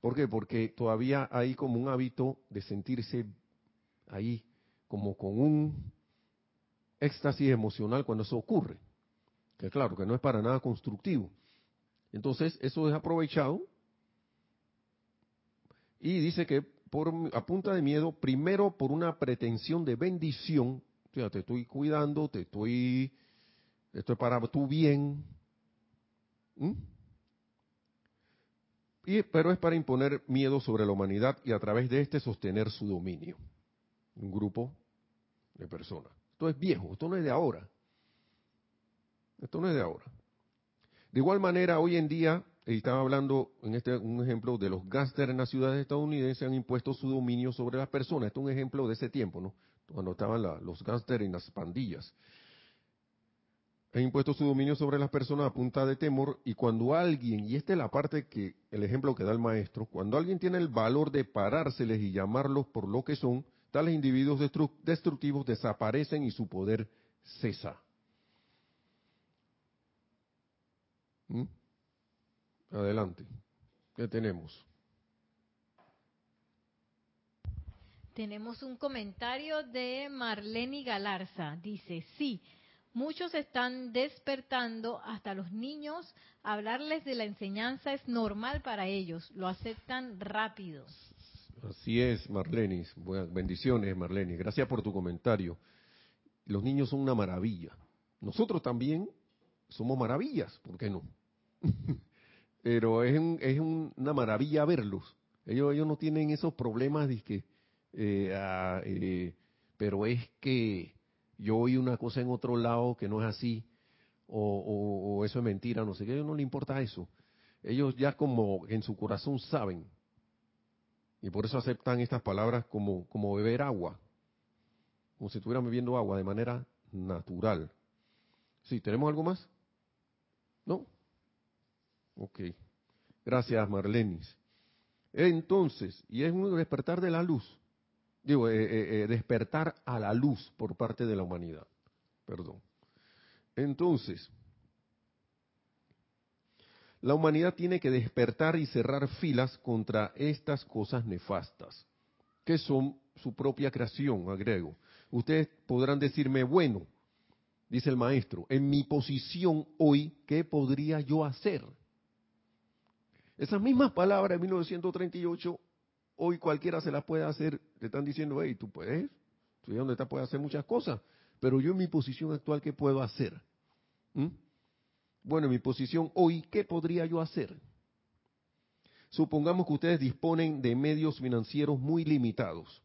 ¿Por qué? Porque todavía hay como un hábito de sentirse ahí, como con un éxtasis emocional cuando eso ocurre. Que claro, que no es para nada constructivo. Entonces, eso es aprovechado y dice que a punta de miedo, primero por una pretensión de bendición, o sea, te estoy cuidando, te estoy, esto es para tu bien, y, pero es para imponer miedo sobre la humanidad y a través de este sostener su dominio. Un grupo de personas. Esto es viejo, esto no es de ahora. Esto no es de ahora. De igual manera, hoy en día, estaba hablando en este un ejemplo de los gángsters en las ciudades estadounidenses han impuesto su dominio sobre las personas. Esto es un ejemplo de ese tiempo, ¿no? Cuando estaban los gángsters en las pandillas. Han impuesto su dominio sobre las personas a punta de temor y cuando alguien, y esta es la parte que, el ejemplo que da el maestro, cuando alguien tiene el valor de parárseles y llamarlos por lo que son, tales individuos destructivos desaparecen y su poder cesa. ¿Mm? Adelante. ¿Qué tenemos? Tenemos un comentario de Marlene Galarza. Dice, sí, muchos están despertando, hasta los niños, hablarles de la enseñanza es normal para ellos, lo aceptan rápido. Así es, Marlenis. Buenas bendiciones, Marlenis. Gracias por tu comentario. Los niños son una maravilla. Nosotros también somos maravillas, ¿por qué no? (laughs) Pero es, es una maravilla verlos. Ellos, ellos no tienen esos problemas de que, eh, eh, pero es que yo oí una cosa en otro lado que no es así, o, eso es mentira, no sé qué, a ellos no le importa eso. Ellos ya como en su corazón saben, y por eso aceptan estas palabras como, como beber agua, como si estuvieran bebiendo agua de manera natural. Sí, ¿tenemos algo más? ¿No? Ok. Gracias, Marlenis. Entonces, y es un despertar de la luz. Digo, eh, eh, eh, despertar a la luz por parte de la humanidad. Perdón. Entonces, la humanidad tiene que despertar y cerrar filas contra estas cosas nefastas, que son su propia creación, agrego. Ustedes podrán decirme, bueno, dice el maestro, en mi posición hoy, ¿qué podría yo hacer? Esas mismas palabras de 1938, hoy cualquiera se las puede hacer, te están diciendo, hey, tú puedes, tú donde estás puedes hacer muchas cosas, pero yo en mi posición actual, ¿qué puedo hacer? ¿Mm? Bueno, en mi posición hoy, ¿qué podría yo hacer? Supongamos que ustedes disponen de medios financieros muy limitados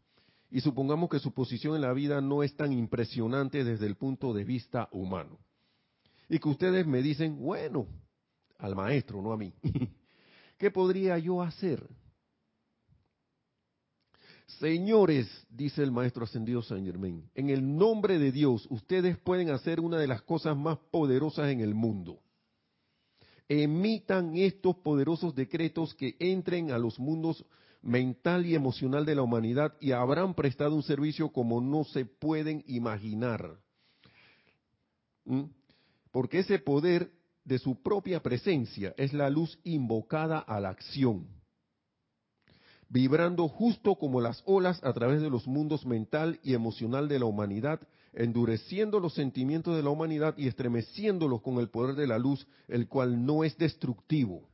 y supongamos que su posición en la vida no es tan impresionante desde el punto de vista humano. Y que ustedes me dicen, bueno, al maestro, no a mí, (laughs) ¿qué podría yo hacer? Señores, dice el maestro ascendido Saint Germain, en el nombre de Dios ustedes pueden hacer una de las cosas más poderosas en el mundo. Emitan estos poderosos decretos que entren a los mundos mental y emocional de la humanidad y habrán prestado un servicio como no se pueden imaginar. ¿Mm? Porque ese poder de su propia presencia es la luz invocada a la acción, vibrando justo como las olas a través de los mundos mental y emocional de la humanidad, endureciendo los sentimientos de la humanidad y estremeciéndolos con el poder de la luz, el cual no es destructivo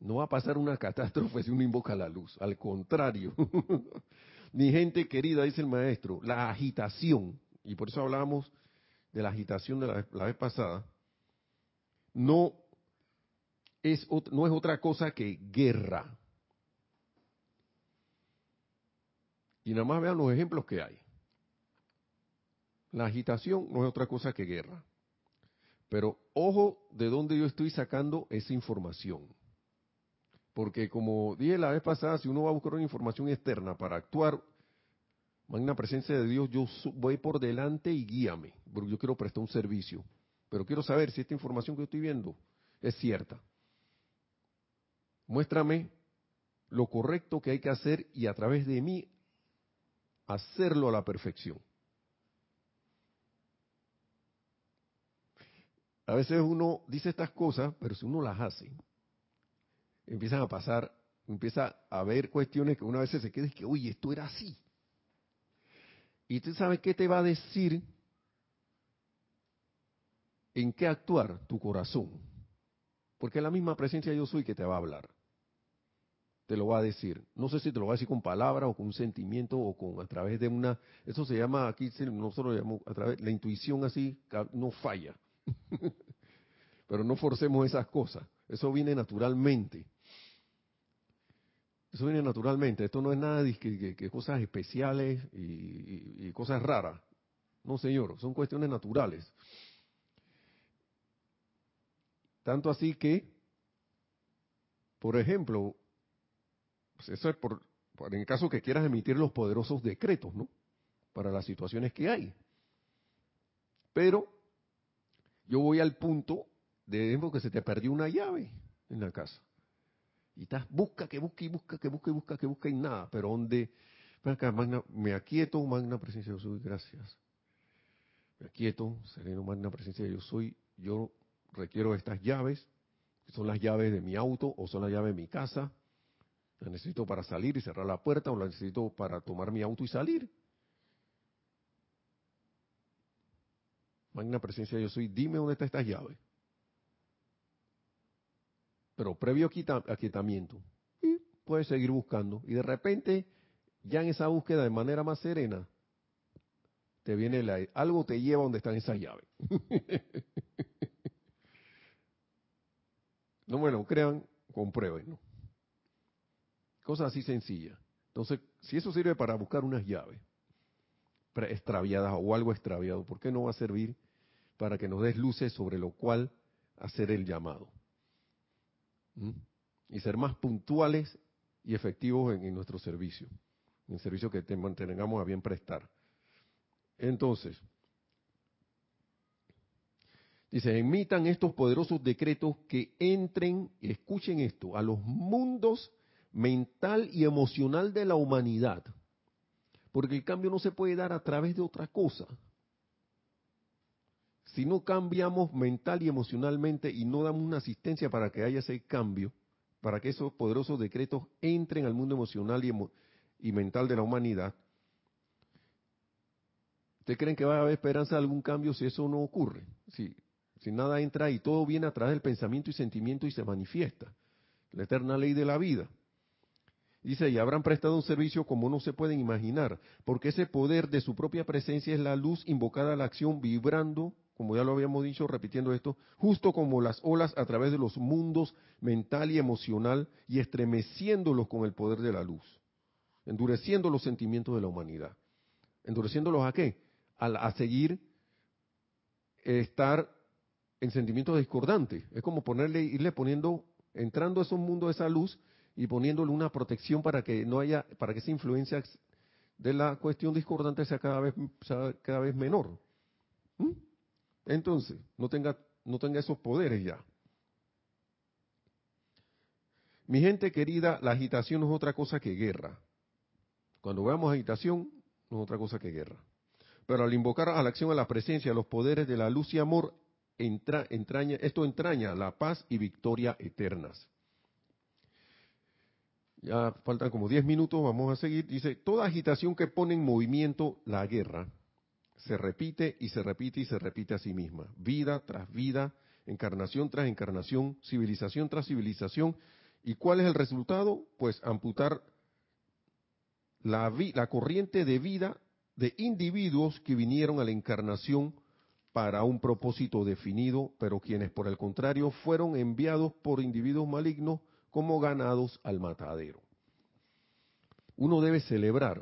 no va a pasar una catástrofe si uno invoca la luz, al contrario. (laughs) Mi gente querida, dice el maestro, la agitación, y por eso hablábamos de la agitación de la, vez pasada, no es, no es otra cosa que guerra. Y nada más vean los ejemplos que hay. La agitación no es otra cosa que guerra. Pero ojo de dónde yo estoy sacando esa información. Porque como dije la vez pasada, si uno va a buscar una información externa para actuar, magna presencia de Dios, yo voy por delante y guíame, porque yo quiero prestar un servicio. Pero quiero saber si esta información que estoy viendo es cierta. Muéstrame lo correcto que hay que hacer y a través de mí hacerlo a la perfección. A veces uno dice estas cosas, pero si uno las hace, empiezan a pasar, empieza a haber cuestiones que una vez se queda y que, uy, esto era así. Y tú sabes qué te va a decir en qué actuar tu corazón. Porque es la misma presencia yo soy que te va a hablar. Te lo va a decir. No sé si te lo va a decir con palabras o con sentimiento o con a través de una. Eso se llama, aquí nosotros lo llamamos a través, la intuición así no falla. (laughs) Pero no forcemos esas cosas. Eso viene naturalmente. Eso viene naturalmente. Esto no es nada de que, cosas especiales y, cosas raras. No, señor, son cuestiones naturales. Tanto así que, por ejemplo, pues eso es por, por en caso que quieras emitir los poderosos decretos, ¿no? Para las situaciones que hay. Pero yo voy al punto de ejemplo que se te perdió una llave en la casa. Y estás, busca, que busca y busca, que busca y busca, que busca y nada. Pero donde, magna, me aquieto, magna presencia yo soy, gracias. Me aquieto, sereno, magna presencia yo soy. Yo requiero estas llaves, son las llaves de mi auto o son las llaves de mi casa. Las necesito para salir y cerrar la puerta o las necesito para tomar mi auto y salir. Magna presencia yo soy, dime dónde están estas llaves pero previo aquietamiento. Y puedes seguir buscando. Y de repente, ya en esa búsqueda de manera más serena, te viene la, algo te lleva donde están esas llaves. (laughs) no me lo crean, comprueben, ¿no? Cosas así sencillas. Entonces, si eso sirve para buscar unas llaves extraviadas o algo extraviado, ¿por qué no va a servir para que nos des luces sobre lo cual hacer el llamado? ¿Mm? Y ser más puntuales y efectivos en, nuestro servicio, en el servicio que te mantengamos a bien prestar. Entonces, dice, emitan estos poderosos decretos que entren, escuchen esto, a los mundos mental y emocional de la humanidad. Porque el cambio no se puede dar a través de otra cosa. Si no cambiamos mental y emocionalmente y no damos una asistencia para que haya ese cambio, para que esos poderosos decretos entren al mundo emocional y, mental de la humanidad, ¿ustedes creen que va a haber esperanza de algún cambio si eso no ocurre? Si, si nada entra y todo viene a través del pensamiento y sentimiento y se manifiesta. La eterna ley de la vida. Dice, y habrán prestado un servicio como no se pueden imaginar, porque ese poder de su propia presencia es la luz invocada a la acción vibrando, como ya lo habíamos dicho, repitiendo esto, justo como las olas a través de los mundos mental y emocional y estremeciéndolos con el poder de la luz, endureciendo los sentimientos de la humanidad. ¿Endureciéndolos a qué? A, a seguir estar en sentimientos discordantes. Es como ponerle, irle poniendo, entrando a esos mundos de esa luz y poniéndole una protección para que no haya, para que esa influencia de la cuestión discordante sea cada vez, cada vez menor. ¿Mm? Entonces, no tenga, no tenga esos poderes ya. Mi gente querida, la agitación no es otra cosa que guerra. Cuando veamos agitación, no es otra cosa que guerra. Pero al invocar a la acción a la presencia, a los poderes de la luz y amor, entraña, esto entraña la paz y victoria eternas. Ya faltan como 10 minutos, vamos a seguir. Dice, toda agitación que pone en movimiento la guerra se repite y se repite y se repite a sí misma. Vida tras vida, encarnación tras encarnación, civilización tras civilización. ¿Y cuál es el resultado? Pues amputar la, la corriente de vida de individuos que vinieron a la encarnación para un propósito definido, pero quienes por el contrario fueron enviados por individuos malignos como ganados al matadero. Uno debe celebrar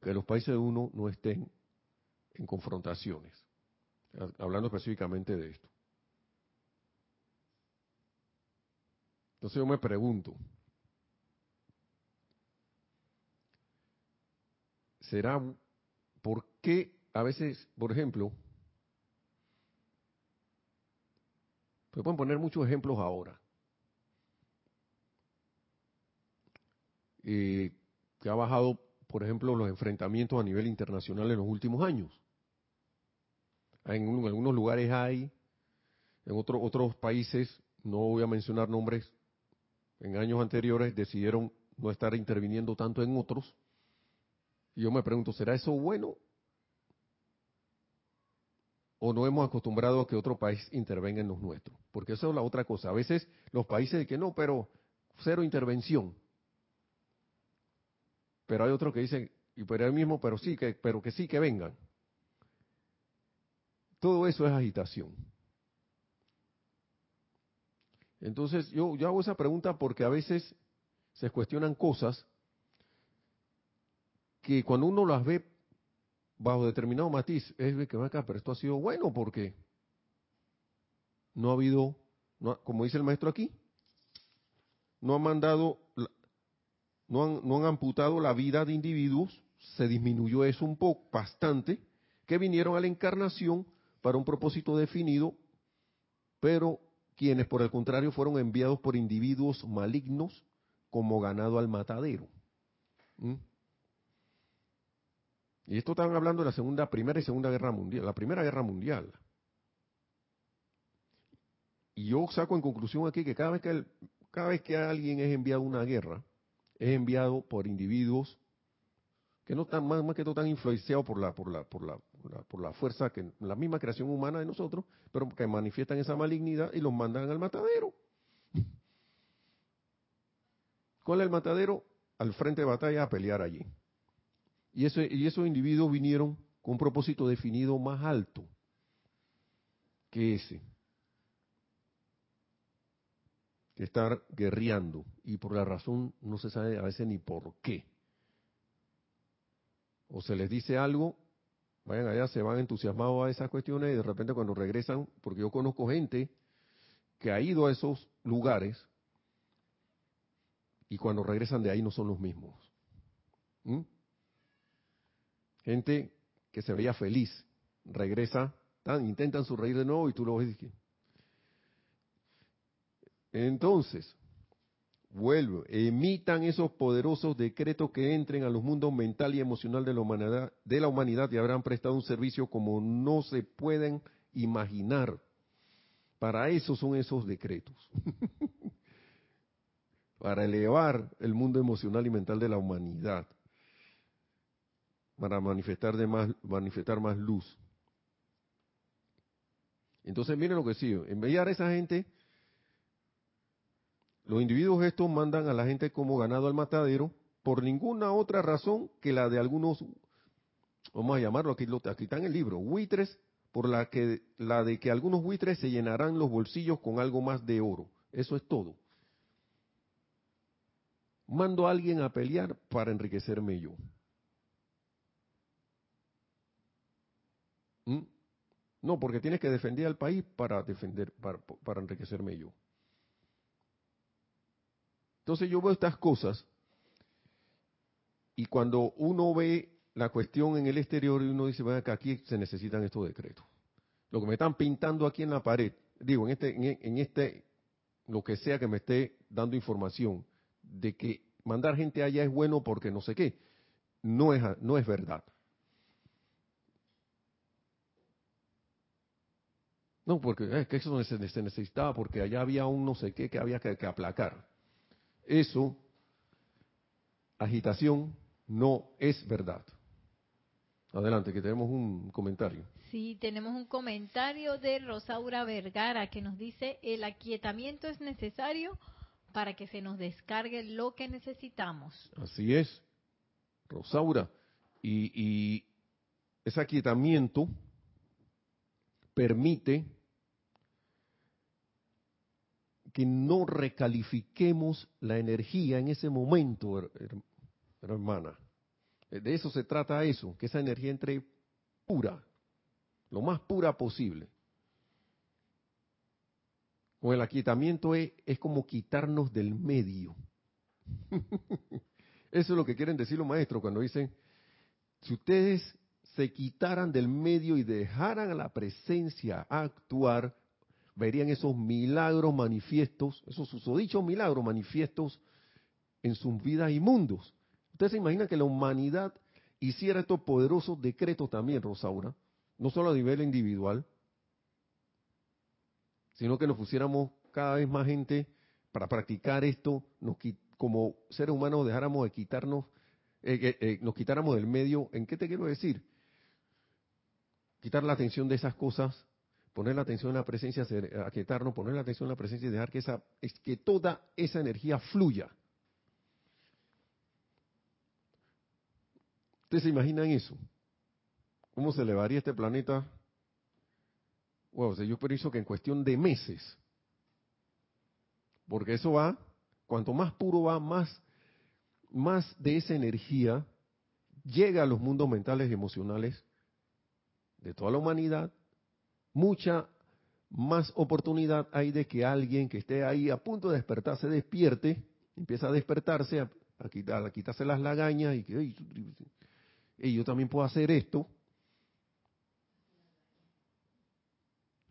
que los países de uno no estén en confrontaciones, hablando específicamente de esto. Entonces yo me pregunto, ¿será por qué a veces, por ejemplo, se pueden poner muchos ejemplos ahora, eh, que ha bajado, por ejemplo, los enfrentamientos a nivel internacional en los últimos años. En, algunos lugares hay, en otros países, no voy a mencionar nombres, en años anteriores decidieron no estar interviniendo tanto en otros. Y yo me pregunto, ¿será eso bueno? ¿O no hemos acostumbrado a que otro país intervenga en los nuestros? Porque eso es la otra cosa. A veces los países de que no, pero cero intervención pero hay otros que dicen, y por el mismo, pero sí, que, pero que sí que vengan. Todo eso es agitación. Entonces, yo, yo hago esa pregunta porque a veces se cuestionan cosas que cuando uno las ve bajo determinado matiz, es que acá, pero esto ha sido bueno porque no ha habido, como dice el maestro aquí, no ha mandado no han, amputado la vida de individuos, se disminuyó eso un poco, bastante, que vinieron a la encarnación para un propósito definido, pero quienes por el contrario fueron enviados por individuos malignos como ganado al matadero. ¿Mm? Y esto están hablando de la segunda, primera y segunda guerra mundial, la primera guerra mundial. Y yo saco en conclusión aquí que cada vez que, cada vez que alguien es enviado a una guerra, es enviado por individuos que no están más, que todo tan influenciados por la, por la, por la, por la, fuerza que la misma creación humana de nosotros, pero que manifiestan esa malignidad y los mandan al matadero. (laughs) ¿Cuál es el matadero? Al frente de batalla a pelear allí. Y, y esos individuos vinieron con un propósito definido más alto que ese. Que estar guerreando y por la razón no se sabe a veces ni por qué. O se les dice algo, vayan allá, se van entusiasmados a esas cuestiones y de repente cuando regresan, porque yo conozco gente que ha ido a esos lugares y cuando regresan de ahí no son los mismos. ¿Mm? Gente que se veía feliz, regresa, tan, intentan reír de nuevo y tú lo ves. Entonces, vuelvo, emitan esos poderosos decretos que entren a los mundos mental y emocional de la humanidad y habrán prestado un servicio como no se pueden imaginar. Para eso son esos decretos. (laughs) Para elevar el mundo emocional y mental de la humanidad para manifestar, de más, manifestar más luz. Entonces miren lo que sigue, enviar a esa gente, los individuos estos mandan a la gente como ganado al matadero por ninguna otra razón que la de algunos, vamos a llamarlo aquí, aquí está en el libro, buitres, por la, que, la de que algunos buitres se llenarán los bolsillos con algo más de oro. Eso es todo. Mando a alguien a pelear para enriquecerme yo. ¿Mm? No, porque tienes que defender al país para defender, para, enriquecerme yo. Entonces yo veo estas cosas y cuando uno ve la cuestión en el exterior y uno dice, bueno, que aquí se necesitan estos decretos. Lo que me están pintando aquí en la pared, digo, en este, en este, lo que sea que me esté dando información de que mandar gente allá es bueno porque no sé qué, no es, no es verdad. No, porque es que eso se, necesitaba, porque allá había un no sé qué que había que, aplacar. Eso, agitación, no es verdad. Adelante, que tenemos un comentario. Sí, tenemos un comentario de Rosaura Vergara que nos dice, el aquietamiento es necesario para que se nos descargue lo que necesitamos. Así es, Rosaura. Y, y ese aquietamiento permite que no recalifiquemos la energía en ese momento, hermana. De eso se trata eso, que esa energía entre pura, lo más pura posible. Con el aquietamiento es, es como quitarnos del medio. (laughs) eso es lo que quieren decir los maestros cuando dicen, si ustedes se quitaran del medio y dejaran a la presencia actuar, verían esos milagros manifiestos, esos susodichos milagros manifiestos en sus vidas y mundos. Ustedes se imaginan que la humanidad hiciera estos poderosos decretos también, Rosaura, no solo a nivel individual, sino que nos pusiéramos cada vez más gente para practicar esto, nos, como seres humanos dejáramos de quitarnos, eh, eh, nos quitáramos del medio. ¿En qué te quiero decir? Quitar la atención de esas cosas, poner la atención en la presencia, aquietarnos, poner la atención en la presencia y dejar que, esa, que toda esa energía fluya. ¿Ustedes se imaginan eso? ¿Cómo se elevaría este planeta? Wow, yo pienso que en cuestión de meses. Porque eso va, cuanto más puro va, más, más de esa energía llega a los mundos mentales y emocionales de toda la humanidad, mucha más oportunidad hay de que alguien que esté ahí a punto de despertar se despierte, empieza a despertarse, a, quitarse las lagañas y que yo también puedo hacer esto.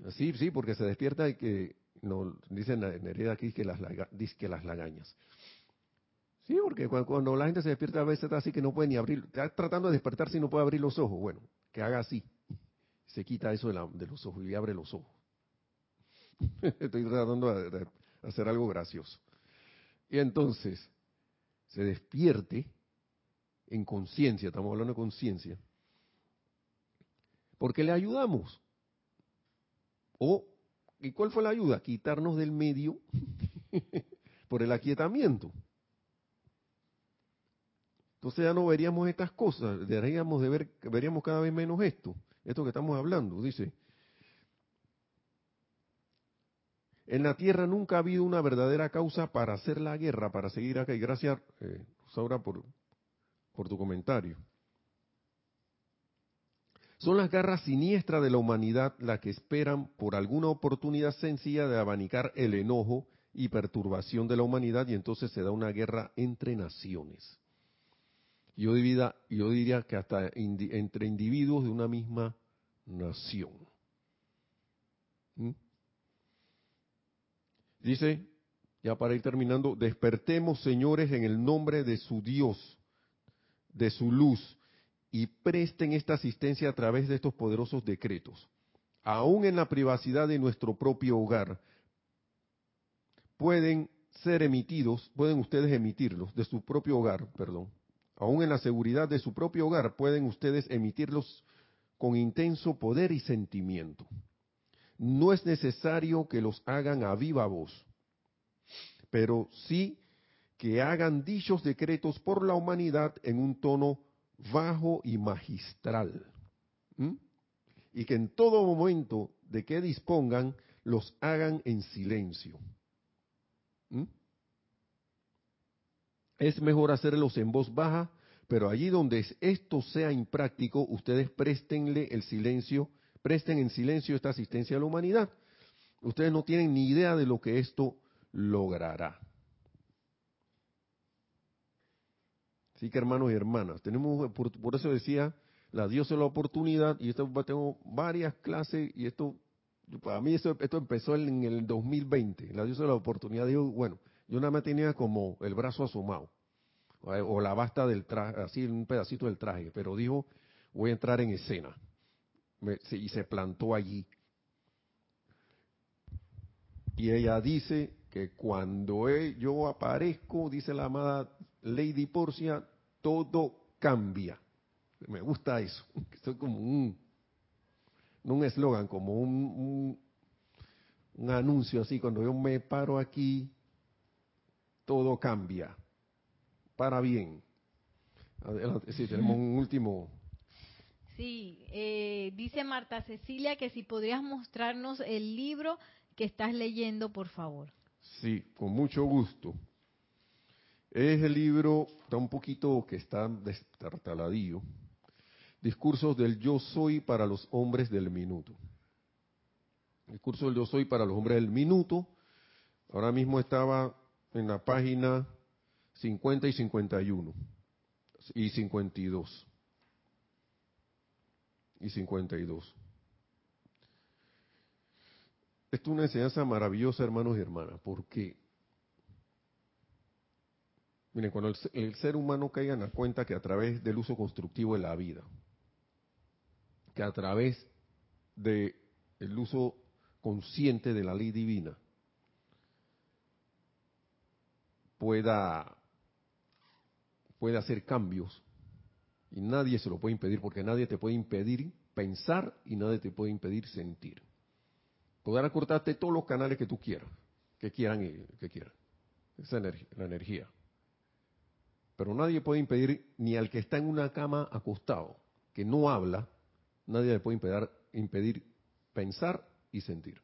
Sí, sí, porque se despierta y que no dicen en hereda aquí que las, dice que las lagañas. Sí, porque cuando, la gente se despierta a veces está así que no puede ni abrir, está tratando de despertarse y no puede abrir los ojos. Bueno, que haga así se quita eso de, los ojos y abre los ojos. (laughs) Estoy tratando de, hacer algo gracioso. Y entonces se despierte en conciencia, estamos hablando de conciencia, porque le ayudamos. O, ¿y cuál fue la ayuda? Quitarnos del medio (laughs) por el aquietamiento. Entonces ya no veríamos estas cosas, deberíamos de ver, veríamos cada vez menos esto, esto que estamos hablando, dice. En la tierra nunca ha habido una verdadera causa para hacer la guerra, para seguir acá. Y gracias, eh, Saura, por, por tu comentario. Son las garras siniestras de la humanidad las que esperan por alguna oportunidad sencilla de abanicar el enojo y perturbación de la humanidad y entonces se da una guerra entre naciones. Yo, yo diría que hasta entre individuos de una misma nación. ¿Mm? Dice, ya para ir terminando, despertemos señores en el nombre de su Dios, de su luz, y presten esta asistencia a través de estos poderosos decretos. Aún en la privacidad de nuestro propio hogar, pueden ser emitidos, pueden ustedes emitirlos, de su propio hogar, perdón. Aún en la seguridad de su propio hogar, pueden ustedes emitirlos con intenso poder y sentimiento. No es necesario que los hagan a viva voz, pero sí que hagan dichos decretos por la humanidad en un tono bajo y magistral. Y que en todo momento de que dispongan, los hagan en silencio. Es mejor hacerlos en voz baja, pero allí donde esto sea impráctico, ustedes préstenle el silencio, presten en silencio esta asistencia a la humanidad. Ustedes no tienen ni idea de lo que esto logrará. Así que hermanos y hermanas, tenemos, por, eso decía, la Dios es la oportunidad, y esto tengo varias clases, y esto, para mí esto, empezó en el 2020, la Dios es la oportunidad, digo, bueno, yo nada más tenía como el brazo asomado, o la basta del traje, así un pedacito del traje, pero dijo, voy a entrar en escena, y se plantó allí. Y ella dice que cuando yo aparezco, dice la amada Lady Porcia, todo cambia. Me gusta eso. (laughs) Es como un, no un eslogan, como un, un, anuncio así. Cuando yo me paro aquí, todo cambia. Para bien. Adelante, sí, tenemos un último. Sí, eh, dice Marta Cecilia que si podrías mostrarnos el libro que estás leyendo, por favor. Sí, con mucho gusto. Es el libro, está un poquito que está destartaladillo. Discursos del yo soy para los hombres del minuto. Discurso del yo soy para los hombres del minuto. Ahora mismo estaba en la página 50 y 51 y 52 y 52. Esto es una enseñanza maravillosa, hermanos y hermanas, porque Miren, cuando el, ser humano caiga en la cuenta que a través del uso constructivo de la vida, que a través del uso consciente de la ley divina, pueda, pueda hacer cambios, y nadie se lo puede impedir, porque nadie te puede impedir pensar y nadie te puede impedir sentir. Podrán acortarte todos los canales que tú quieras, que quieran, que quieran. Esa energía, la energía. Pero nadie puede impedir, ni al que está en una cama acostado, que no habla, nadie le puede impedir, impedir pensar y sentir.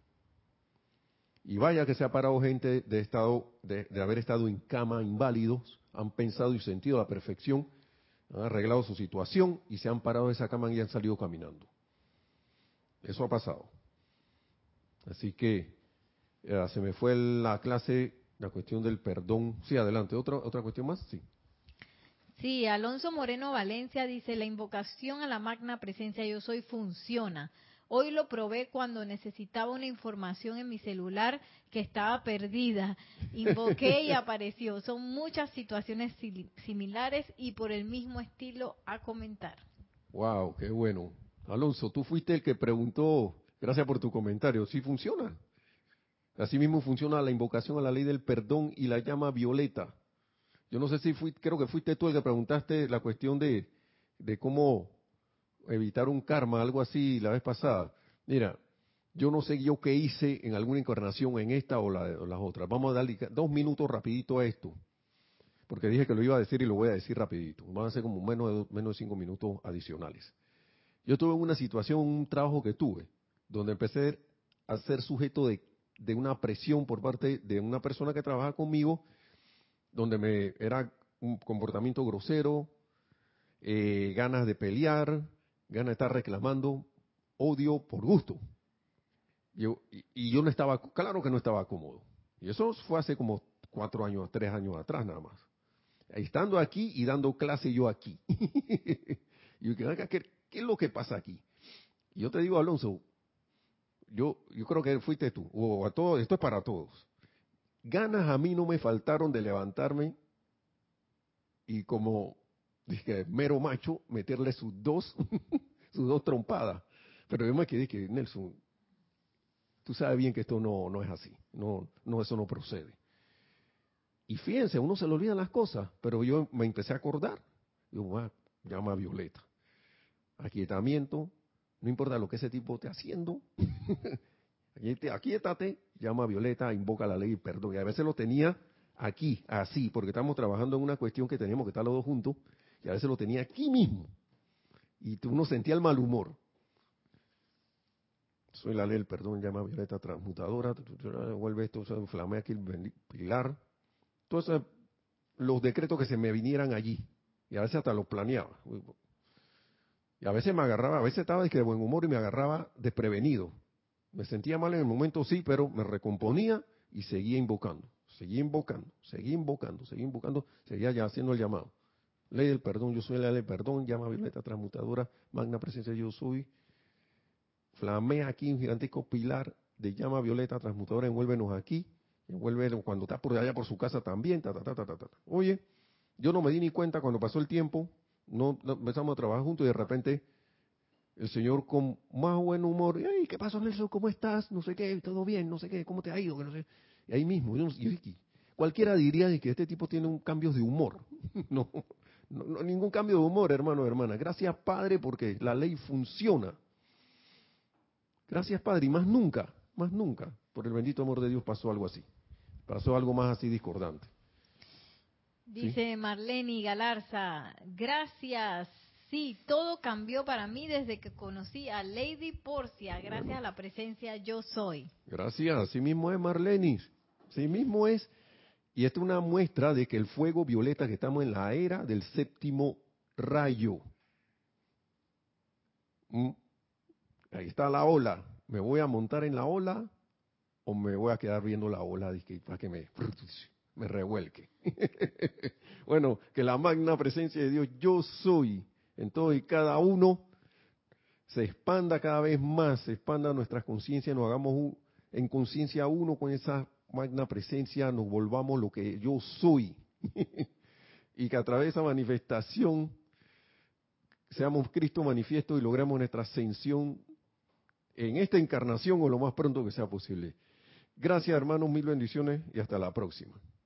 Y vaya que se ha parado gente de, estado, de, haber estado en cama inválidos, han pensado y sentido a la perfección, han arreglado su situación y se han parado de esa cama y han salido caminando. Eso ha pasado. Así que eh, se me fue la clase, la cuestión del perdón. Sí, adelante. ¿Otra, otra cuestión más? Sí. Sí, Alonso Moreno Valencia dice, la invocación a la magna presencia yo soy funciona. Hoy lo probé cuando necesitaba una información en mi celular que estaba perdida. Invoqué y (laughs) apareció. Son muchas situaciones similares y por el mismo estilo a comentar. Wow, qué bueno. Alonso, tú fuiste el que preguntó, gracias por tu comentario, ¿sí funciona? Así mismo funciona la invocación a la ley del perdón y la llama violeta. Yo no sé si fui, creo que fuiste tú el que preguntaste la cuestión de, de cómo evitar un karma, algo así la vez pasada. Mira, yo no sé yo qué hice en alguna encarnación, en esta o, la, las otras. Vamos a darle dos minutos rapidito a esto. porque dije que lo iba a decir y lo voy a decir rapidito. Van a ser como menos de, menos cinco minutos adicionales. Yo tuve una situación, un trabajo que tuve, donde empecé a ser sujeto de, de una presión por parte de una persona que trabaja conmigo, donde me era un comportamiento grosero, eh, ganas de pelear, ganas de estar reclamando, odio por gusto. Yo, y, yo no estaba, claro que no estaba cómodo. Y eso fue hace como cuatro años, tres años atrás nada más. Estando aquí y dando clase yo aquí. y (laughs) yo, ¿qué, ¿qué es lo que pasa aquí? Y yo te digo, Alonso, yo, yo creo que fuiste tú, o a todos, esto es para todos. Ganas a mí no me faltaron de levantarme y como dije, mero macho, meterle sus dos, (laughs) sus dos trompadas. Pero yo me quedé que, Nelson, tú sabes bien que esto no, no es así, no, no, eso no procede. Y fíjense, uno se le olvidan las cosas, pero yo me empecé a acordar. Yo, ah, llama a Violeta. Aquietamiento, no importa lo que ese tipo esté haciendo. (laughs) Aquietate, llama a Violeta, invoca la ley y perdón. Y a veces lo tenía aquí, así, porque estamos trabajando en una cuestión que teníamos que estar los dos juntos, y a veces lo tenía aquí mismo. Y uno sentía el mal humor. Soy la ley, perdón, llama Violeta transmutadora, vuelve esto, se inflame aquí el pilar. Entonces, los decretos que se me vinieran allí, y a veces hasta los planeaba. Y a veces me agarraba, a veces estaba de, buen humor y me agarraba desprevenido. Me sentía mal en el momento, sí, pero me recomponía y seguía invocando. Seguí invocando, seguí invocando, seguí invocando, seguía ya haciendo el llamado. Ley del perdón, yo soy la ley del perdón, llama violeta transmutadora, magna presencia yo soy. Flamea aquí un gigantesco pilar de llama violeta transmutadora, envuélvenos aquí, envuelve cuando está por allá por su casa también, ta, ta, ta, ta, ta, ta. Oye, yo no me di ni cuenta cuando pasó el tiempo, no, empezamos a trabajar juntos y de repente el Señor con más buen humor, ¿qué pasó Nelson? ¿Cómo estás? No sé qué, todo bien, no sé qué, ¿cómo te ha ido? Que no sé ahí mismo, cualquiera diría que este tipo tiene un cambio de humor. (laughs) no, no, ningún cambio de humor, hermano, hermana. Gracias, Padre, porque la ley funciona. Gracias, Padre, y más nunca, más nunca, por el bendito amor de Dios pasó algo así. Pasó algo más así discordante. Dice Marlene Galarza, gracias. Sí, todo cambió para mí desde que conocí a Lady Porcia, gracias a la presencia yo soy. Gracias, así mismo es Marlene. Sí mismo es. Y esto es una muestra de que el fuego violeta, que estamos en la era del séptimo rayo. Mm. Ahí está la ola. ¿Me voy a montar en la ola o me voy a quedar viendo la ola para que me, (laughs) revuelque? (laughs) bueno, que la magna presencia de Dios, yo soy, en todo y cada uno, se expanda cada vez más, se expanda nuestras conciencias, nos hagamos en conciencia uno con esa magna presencia nos volvamos lo que yo soy. (laughs) y que a través de esa manifestación seamos Cristo manifiesto y logremos nuestra ascensión en esta encarnación o lo más pronto que sea posible. Gracias hermanos, mil bendiciones y hasta la próxima.